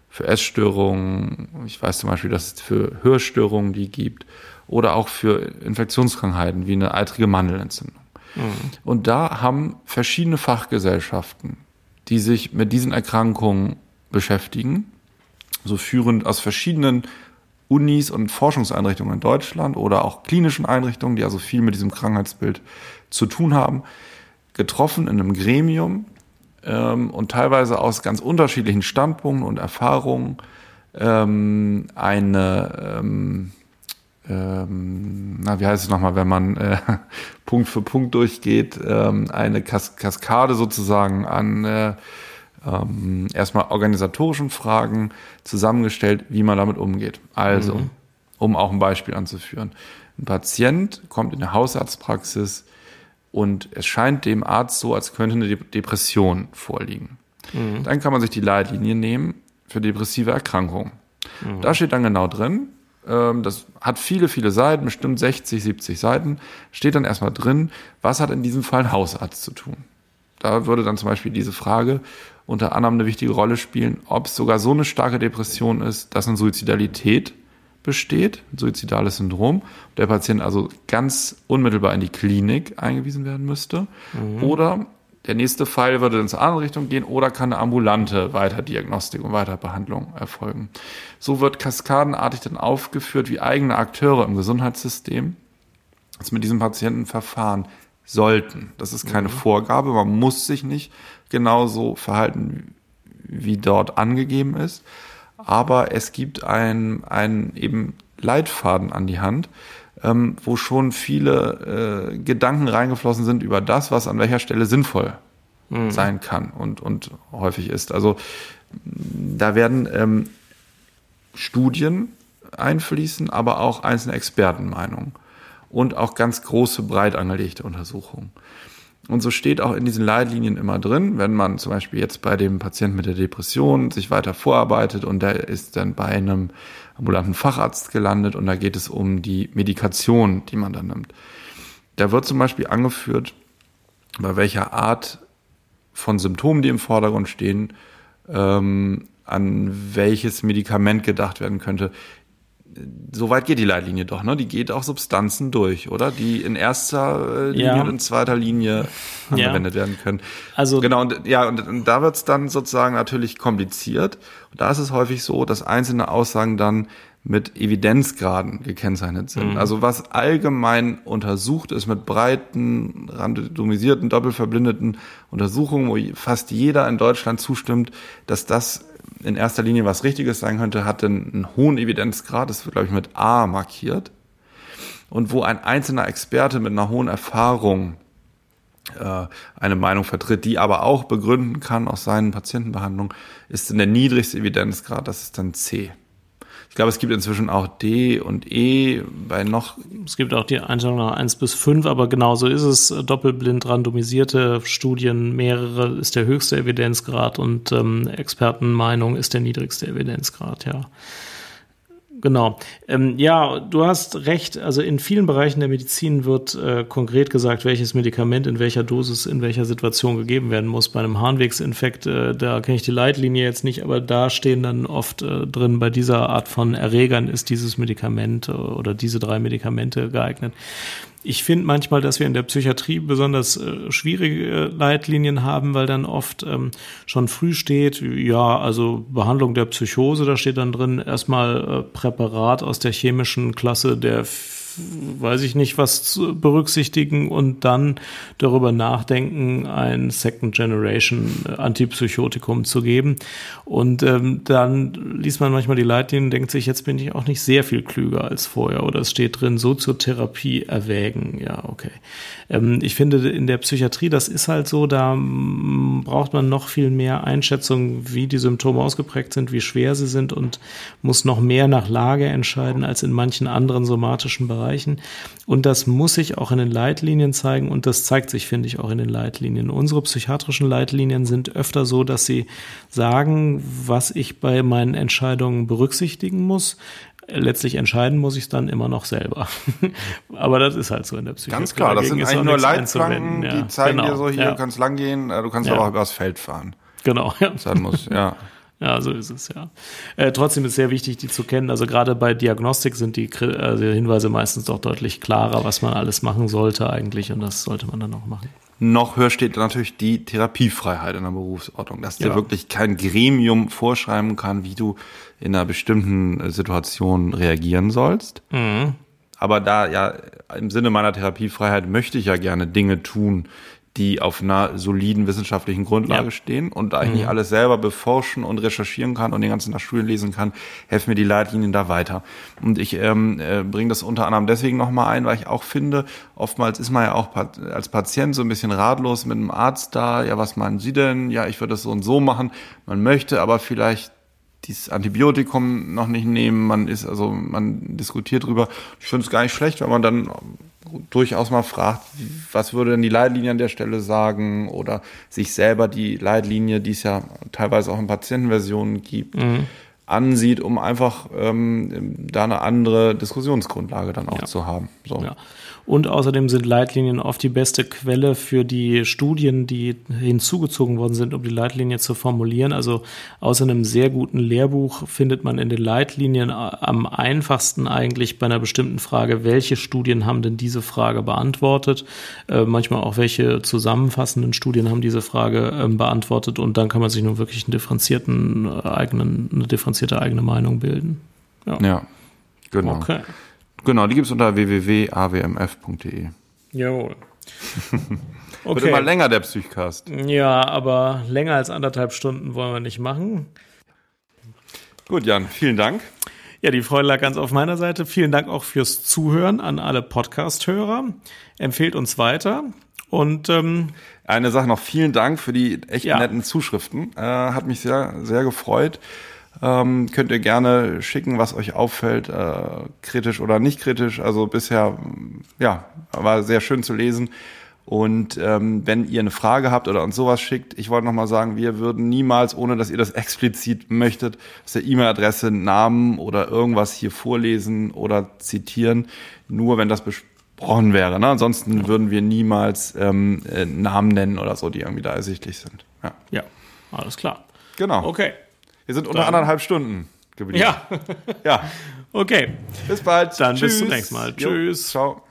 für Essstörungen. Ich weiß zum Beispiel, dass es für Hörstörungen die gibt oder auch für Infektionskrankheiten wie eine eitrige Mandelentzündung. Mhm. Und da haben verschiedene Fachgesellschaften, die sich mit diesen Erkrankungen beschäftigen, so führend aus verschiedenen Unis und Forschungseinrichtungen in Deutschland oder auch klinischen Einrichtungen, die also viel mit diesem Krankheitsbild zu tun haben, getroffen in einem Gremium ähm, und teilweise aus ganz unterschiedlichen Standpunkten und Erfahrungen ähm, eine, ähm, ähm, na, wie heißt es nochmal, wenn man äh, Punkt für Punkt durchgeht, ähm, eine Kas Kaskade sozusagen an äh, ähm, erstmal organisatorischen Fragen zusammengestellt, wie man damit umgeht. Also, mhm. um auch ein Beispiel anzuführen. Ein Patient kommt in der Hausarztpraxis und es scheint dem Arzt so, als könnte eine Depression vorliegen. Mhm. Dann kann man sich die Leitlinie nehmen für depressive Erkrankungen. Mhm. Da steht dann genau drin, das hat viele, viele Seiten, bestimmt 60, 70 Seiten, steht dann erstmal drin, was hat in diesem Fall ein Hausarzt zu tun. Da würde dann zum Beispiel diese Frage unter anderem eine wichtige Rolle spielen, ob es sogar so eine starke Depression ist, dass eine Suizidalität besteht, ein suizidales Syndrom, der Patient also ganz unmittelbar in die Klinik eingewiesen werden müsste. Mhm. Oder der nächste Fall würde in eine andere Richtung gehen oder kann eine ambulante Weiterdiagnostik und Weiterbehandlung erfolgen. So wird kaskadenartig dann aufgeführt, wie eigene Akteure im Gesundheitssystem jetzt mit diesem Patienten verfahren sollten. Das ist keine mhm. Vorgabe, man muss sich nicht genauso verhalten, wie dort angegeben ist. Aber es gibt einen, einen eben Leitfaden an die Hand, ähm, wo schon viele äh, Gedanken reingeflossen sind über das, was an welcher Stelle sinnvoll mhm. sein kann und, und häufig ist. Also da werden ähm, Studien einfließen, aber auch einzelne Expertenmeinungen und auch ganz große, breit angelegte Untersuchungen. Und so steht auch in diesen Leitlinien immer drin, wenn man zum Beispiel jetzt bei dem Patienten mit der Depression sich weiter vorarbeitet und der ist dann bei einem ambulanten Facharzt gelandet und da geht es um die Medikation, die man dann nimmt. Da wird zum Beispiel angeführt, bei welcher Art von Symptomen, die im Vordergrund stehen, ähm, an welches Medikament gedacht werden könnte so weit geht die Leitlinie doch, ne? Die geht auch Substanzen durch, oder? Die in erster äh, Linie ja. und in zweiter Linie angewendet ja. werden können. Also genau, und ja, und, und da wird's dann sozusagen natürlich kompliziert. Und da ist es häufig so, dass einzelne Aussagen dann mit Evidenzgraden gekennzeichnet sind. Mhm. Also was allgemein untersucht ist mit breiten, randomisierten, doppelverblindeten Untersuchungen, wo fast jeder in Deutschland zustimmt, dass das in erster Linie was Richtiges sein könnte, hat einen hohen Evidenzgrad, das wird, glaube ich, mit A markiert. Und wo ein einzelner Experte mit einer hohen Erfahrung äh, eine Meinung vertritt, die aber auch begründen kann aus seinen Patientenbehandlungen, ist in der niedrigste Evidenzgrad, das ist dann C. Glaube, es gibt inzwischen auch D und E bei noch. Es gibt auch die Einstellung nach 1 bis 5, aber genauso ist es. Doppelblind randomisierte Studien, mehrere ist der höchste Evidenzgrad und ähm, Expertenmeinung ist der niedrigste Evidenzgrad, ja. Genau. Ähm, ja, du hast recht. Also in vielen Bereichen der Medizin wird äh, konkret gesagt, welches Medikament in welcher Dosis in welcher Situation gegeben werden muss. Bei einem Harnwegsinfekt, äh, da kenne ich die Leitlinie jetzt nicht, aber da stehen dann oft äh, drin, bei dieser Art von Erregern ist dieses Medikament äh, oder diese drei Medikamente geeignet. Ich finde manchmal, dass wir in der Psychiatrie besonders äh, schwierige Leitlinien haben, weil dann oft ähm, schon früh steht, ja, also Behandlung der Psychose, da steht dann drin erstmal äh, Präparat aus der chemischen Klasse der weiß ich nicht, was zu berücksichtigen und dann darüber nachdenken, ein Second Generation Antipsychotikum zu geben. Und ähm, dann liest man manchmal die Leitlinien denkt sich, jetzt bin ich auch nicht sehr viel klüger als vorher. Oder es steht drin, Soziotherapie erwägen. Ja, okay. Ähm, ich finde, in der Psychiatrie, das ist halt so, da braucht man noch viel mehr Einschätzung, wie die Symptome ausgeprägt sind, wie schwer sie sind und muss noch mehr nach Lage entscheiden als in manchen anderen somatischen Bereichen. Bereichen. Und das muss sich auch in den Leitlinien zeigen und das zeigt sich, finde ich, auch in den Leitlinien. Unsere psychiatrischen Leitlinien sind öfter so, dass sie sagen, was ich bei meinen Entscheidungen berücksichtigen muss, letztlich entscheiden muss ich es dann immer noch selber. Aber das ist halt so in der Psychiatrie. Ganz klar, das sind eigentlich nur Leitplanken, ja, die zeigen genau, dir so, hier, ja. du kannst langgehen, äh, du kannst aber auch übers Feld fahren. Genau, ja. Sein muss, ja. Ja, so ist es, ja. Äh, trotzdem ist es sehr wichtig, die zu kennen. Also gerade bei Diagnostik sind die, also die Hinweise meistens doch deutlich klarer, was man alles machen sollte eigentlich und das sollte man dann auch machen. Noch höher steht natürlich die Therapiefreiheit in der Berufsordnung, dass dir wirklich kein Gremium vorschreiben kann, wie du in einer bestimmten Situation reagieren sollst. Mhm. Aber da ja im Sinne meiner Therapiefreiheit möchte ich ja gerne Dinge tun, die auf einer soliden wissenschaftlichen Grundlage ja. stehen und da ich mhm. nicht alles selber beforschen und recherchieren kann und den ganzen nach Studien lesen kann, helfen mir die Leitlinien da weiter. Und ich ähm, äh, bringe das unter anderem deswegen nochmal ein, weil ich auch finde, oftmals ist man ja auch als Patient so ein bisschen ratlos mit einem Arzt da, ja, was meinen Sie denn? Ja, ich würde das so und so machen. Man möchte aber vielleicht dieses Antibiotikum noch nicht nehmen, man ist, also man diskutiert drüber. Ich finde es gar nicht schlecht, wenn man dann durchaus mal fragt, was würde denn die Leitlinie an der Stelle sagen oder sich selber die Leitlinie, die es ja teilweise auch in Patientenversionen gibt, mhm. ansieht, um einfach ähm, da eine andere Diskussionsgrundlage dann auch ja. zu haben. So. Ja. Und außerdem sind Leitlinien oft die beste Quelle für die Studien, die hinzugezogen worden sind, um die Leitlinie zu formulieren. Also außer einem sehr guten Lehrbuch findet man in den Leitlinien am einfachsten eigentlich bei einer bestimmten Frage, welche Studien haben denn diese Frage beantwortet. Äh, manchmal auch welche zusammenfassenden Studien haben diese Frage äh, beantwortet und dann kann man sich nun wirklich einen differenzierten äh, eigenen, eine differenzierte eigene Meinung bilden. Ja, ja genau. Okay. Genau, die gibt es unter www.awmf.de. Jawohl. okay. Wird immer länger, der Psychcast. Ja, aber länger als anderthalb Stunden wollen wir nicht machen. Gut, Jan, vielen Dank. Ja, die Freude lag ganz auf meiner Seite. Vielen Dank auch fürs Zuhören an alle Podcast-Hörer. Empfehlt uns weiter. Und ähm, eine Sache noch, vielen Dank für die echt ja. netten Zuschriften. Äh, hat mich sehr, sehr gefreut. Ähm, könnt ihr gerne schicken, was euch auffällt, äh, kritisch oder nicht kritisch. Also bisher, ja, war sehr schön zu lesen. Und ähm, wenn ihr eine Frage habt oder uns sowas schickt, ich wollte nochmal sagen, wir würden niemals, ohne dass ihr das explizit möchtet, aus der E-Mail-Adresse Namen oder irgendwas hier vorlesen oder zitieren, nur wenn das besprochen wäre. Ne? Ansonsten ja. würden wir niemals ähm, äh, Namen nennen oder so, die irgendwie da ersichtlich sind. Ja, ja alles klar. Genau. Okay. Wir sind unter anderthalb Stunden geblieben. Ja. ja. Okay. Bis bald. Dann Tschüss. bis zum nächsten Mal. Tschüss. Jo. Ciao.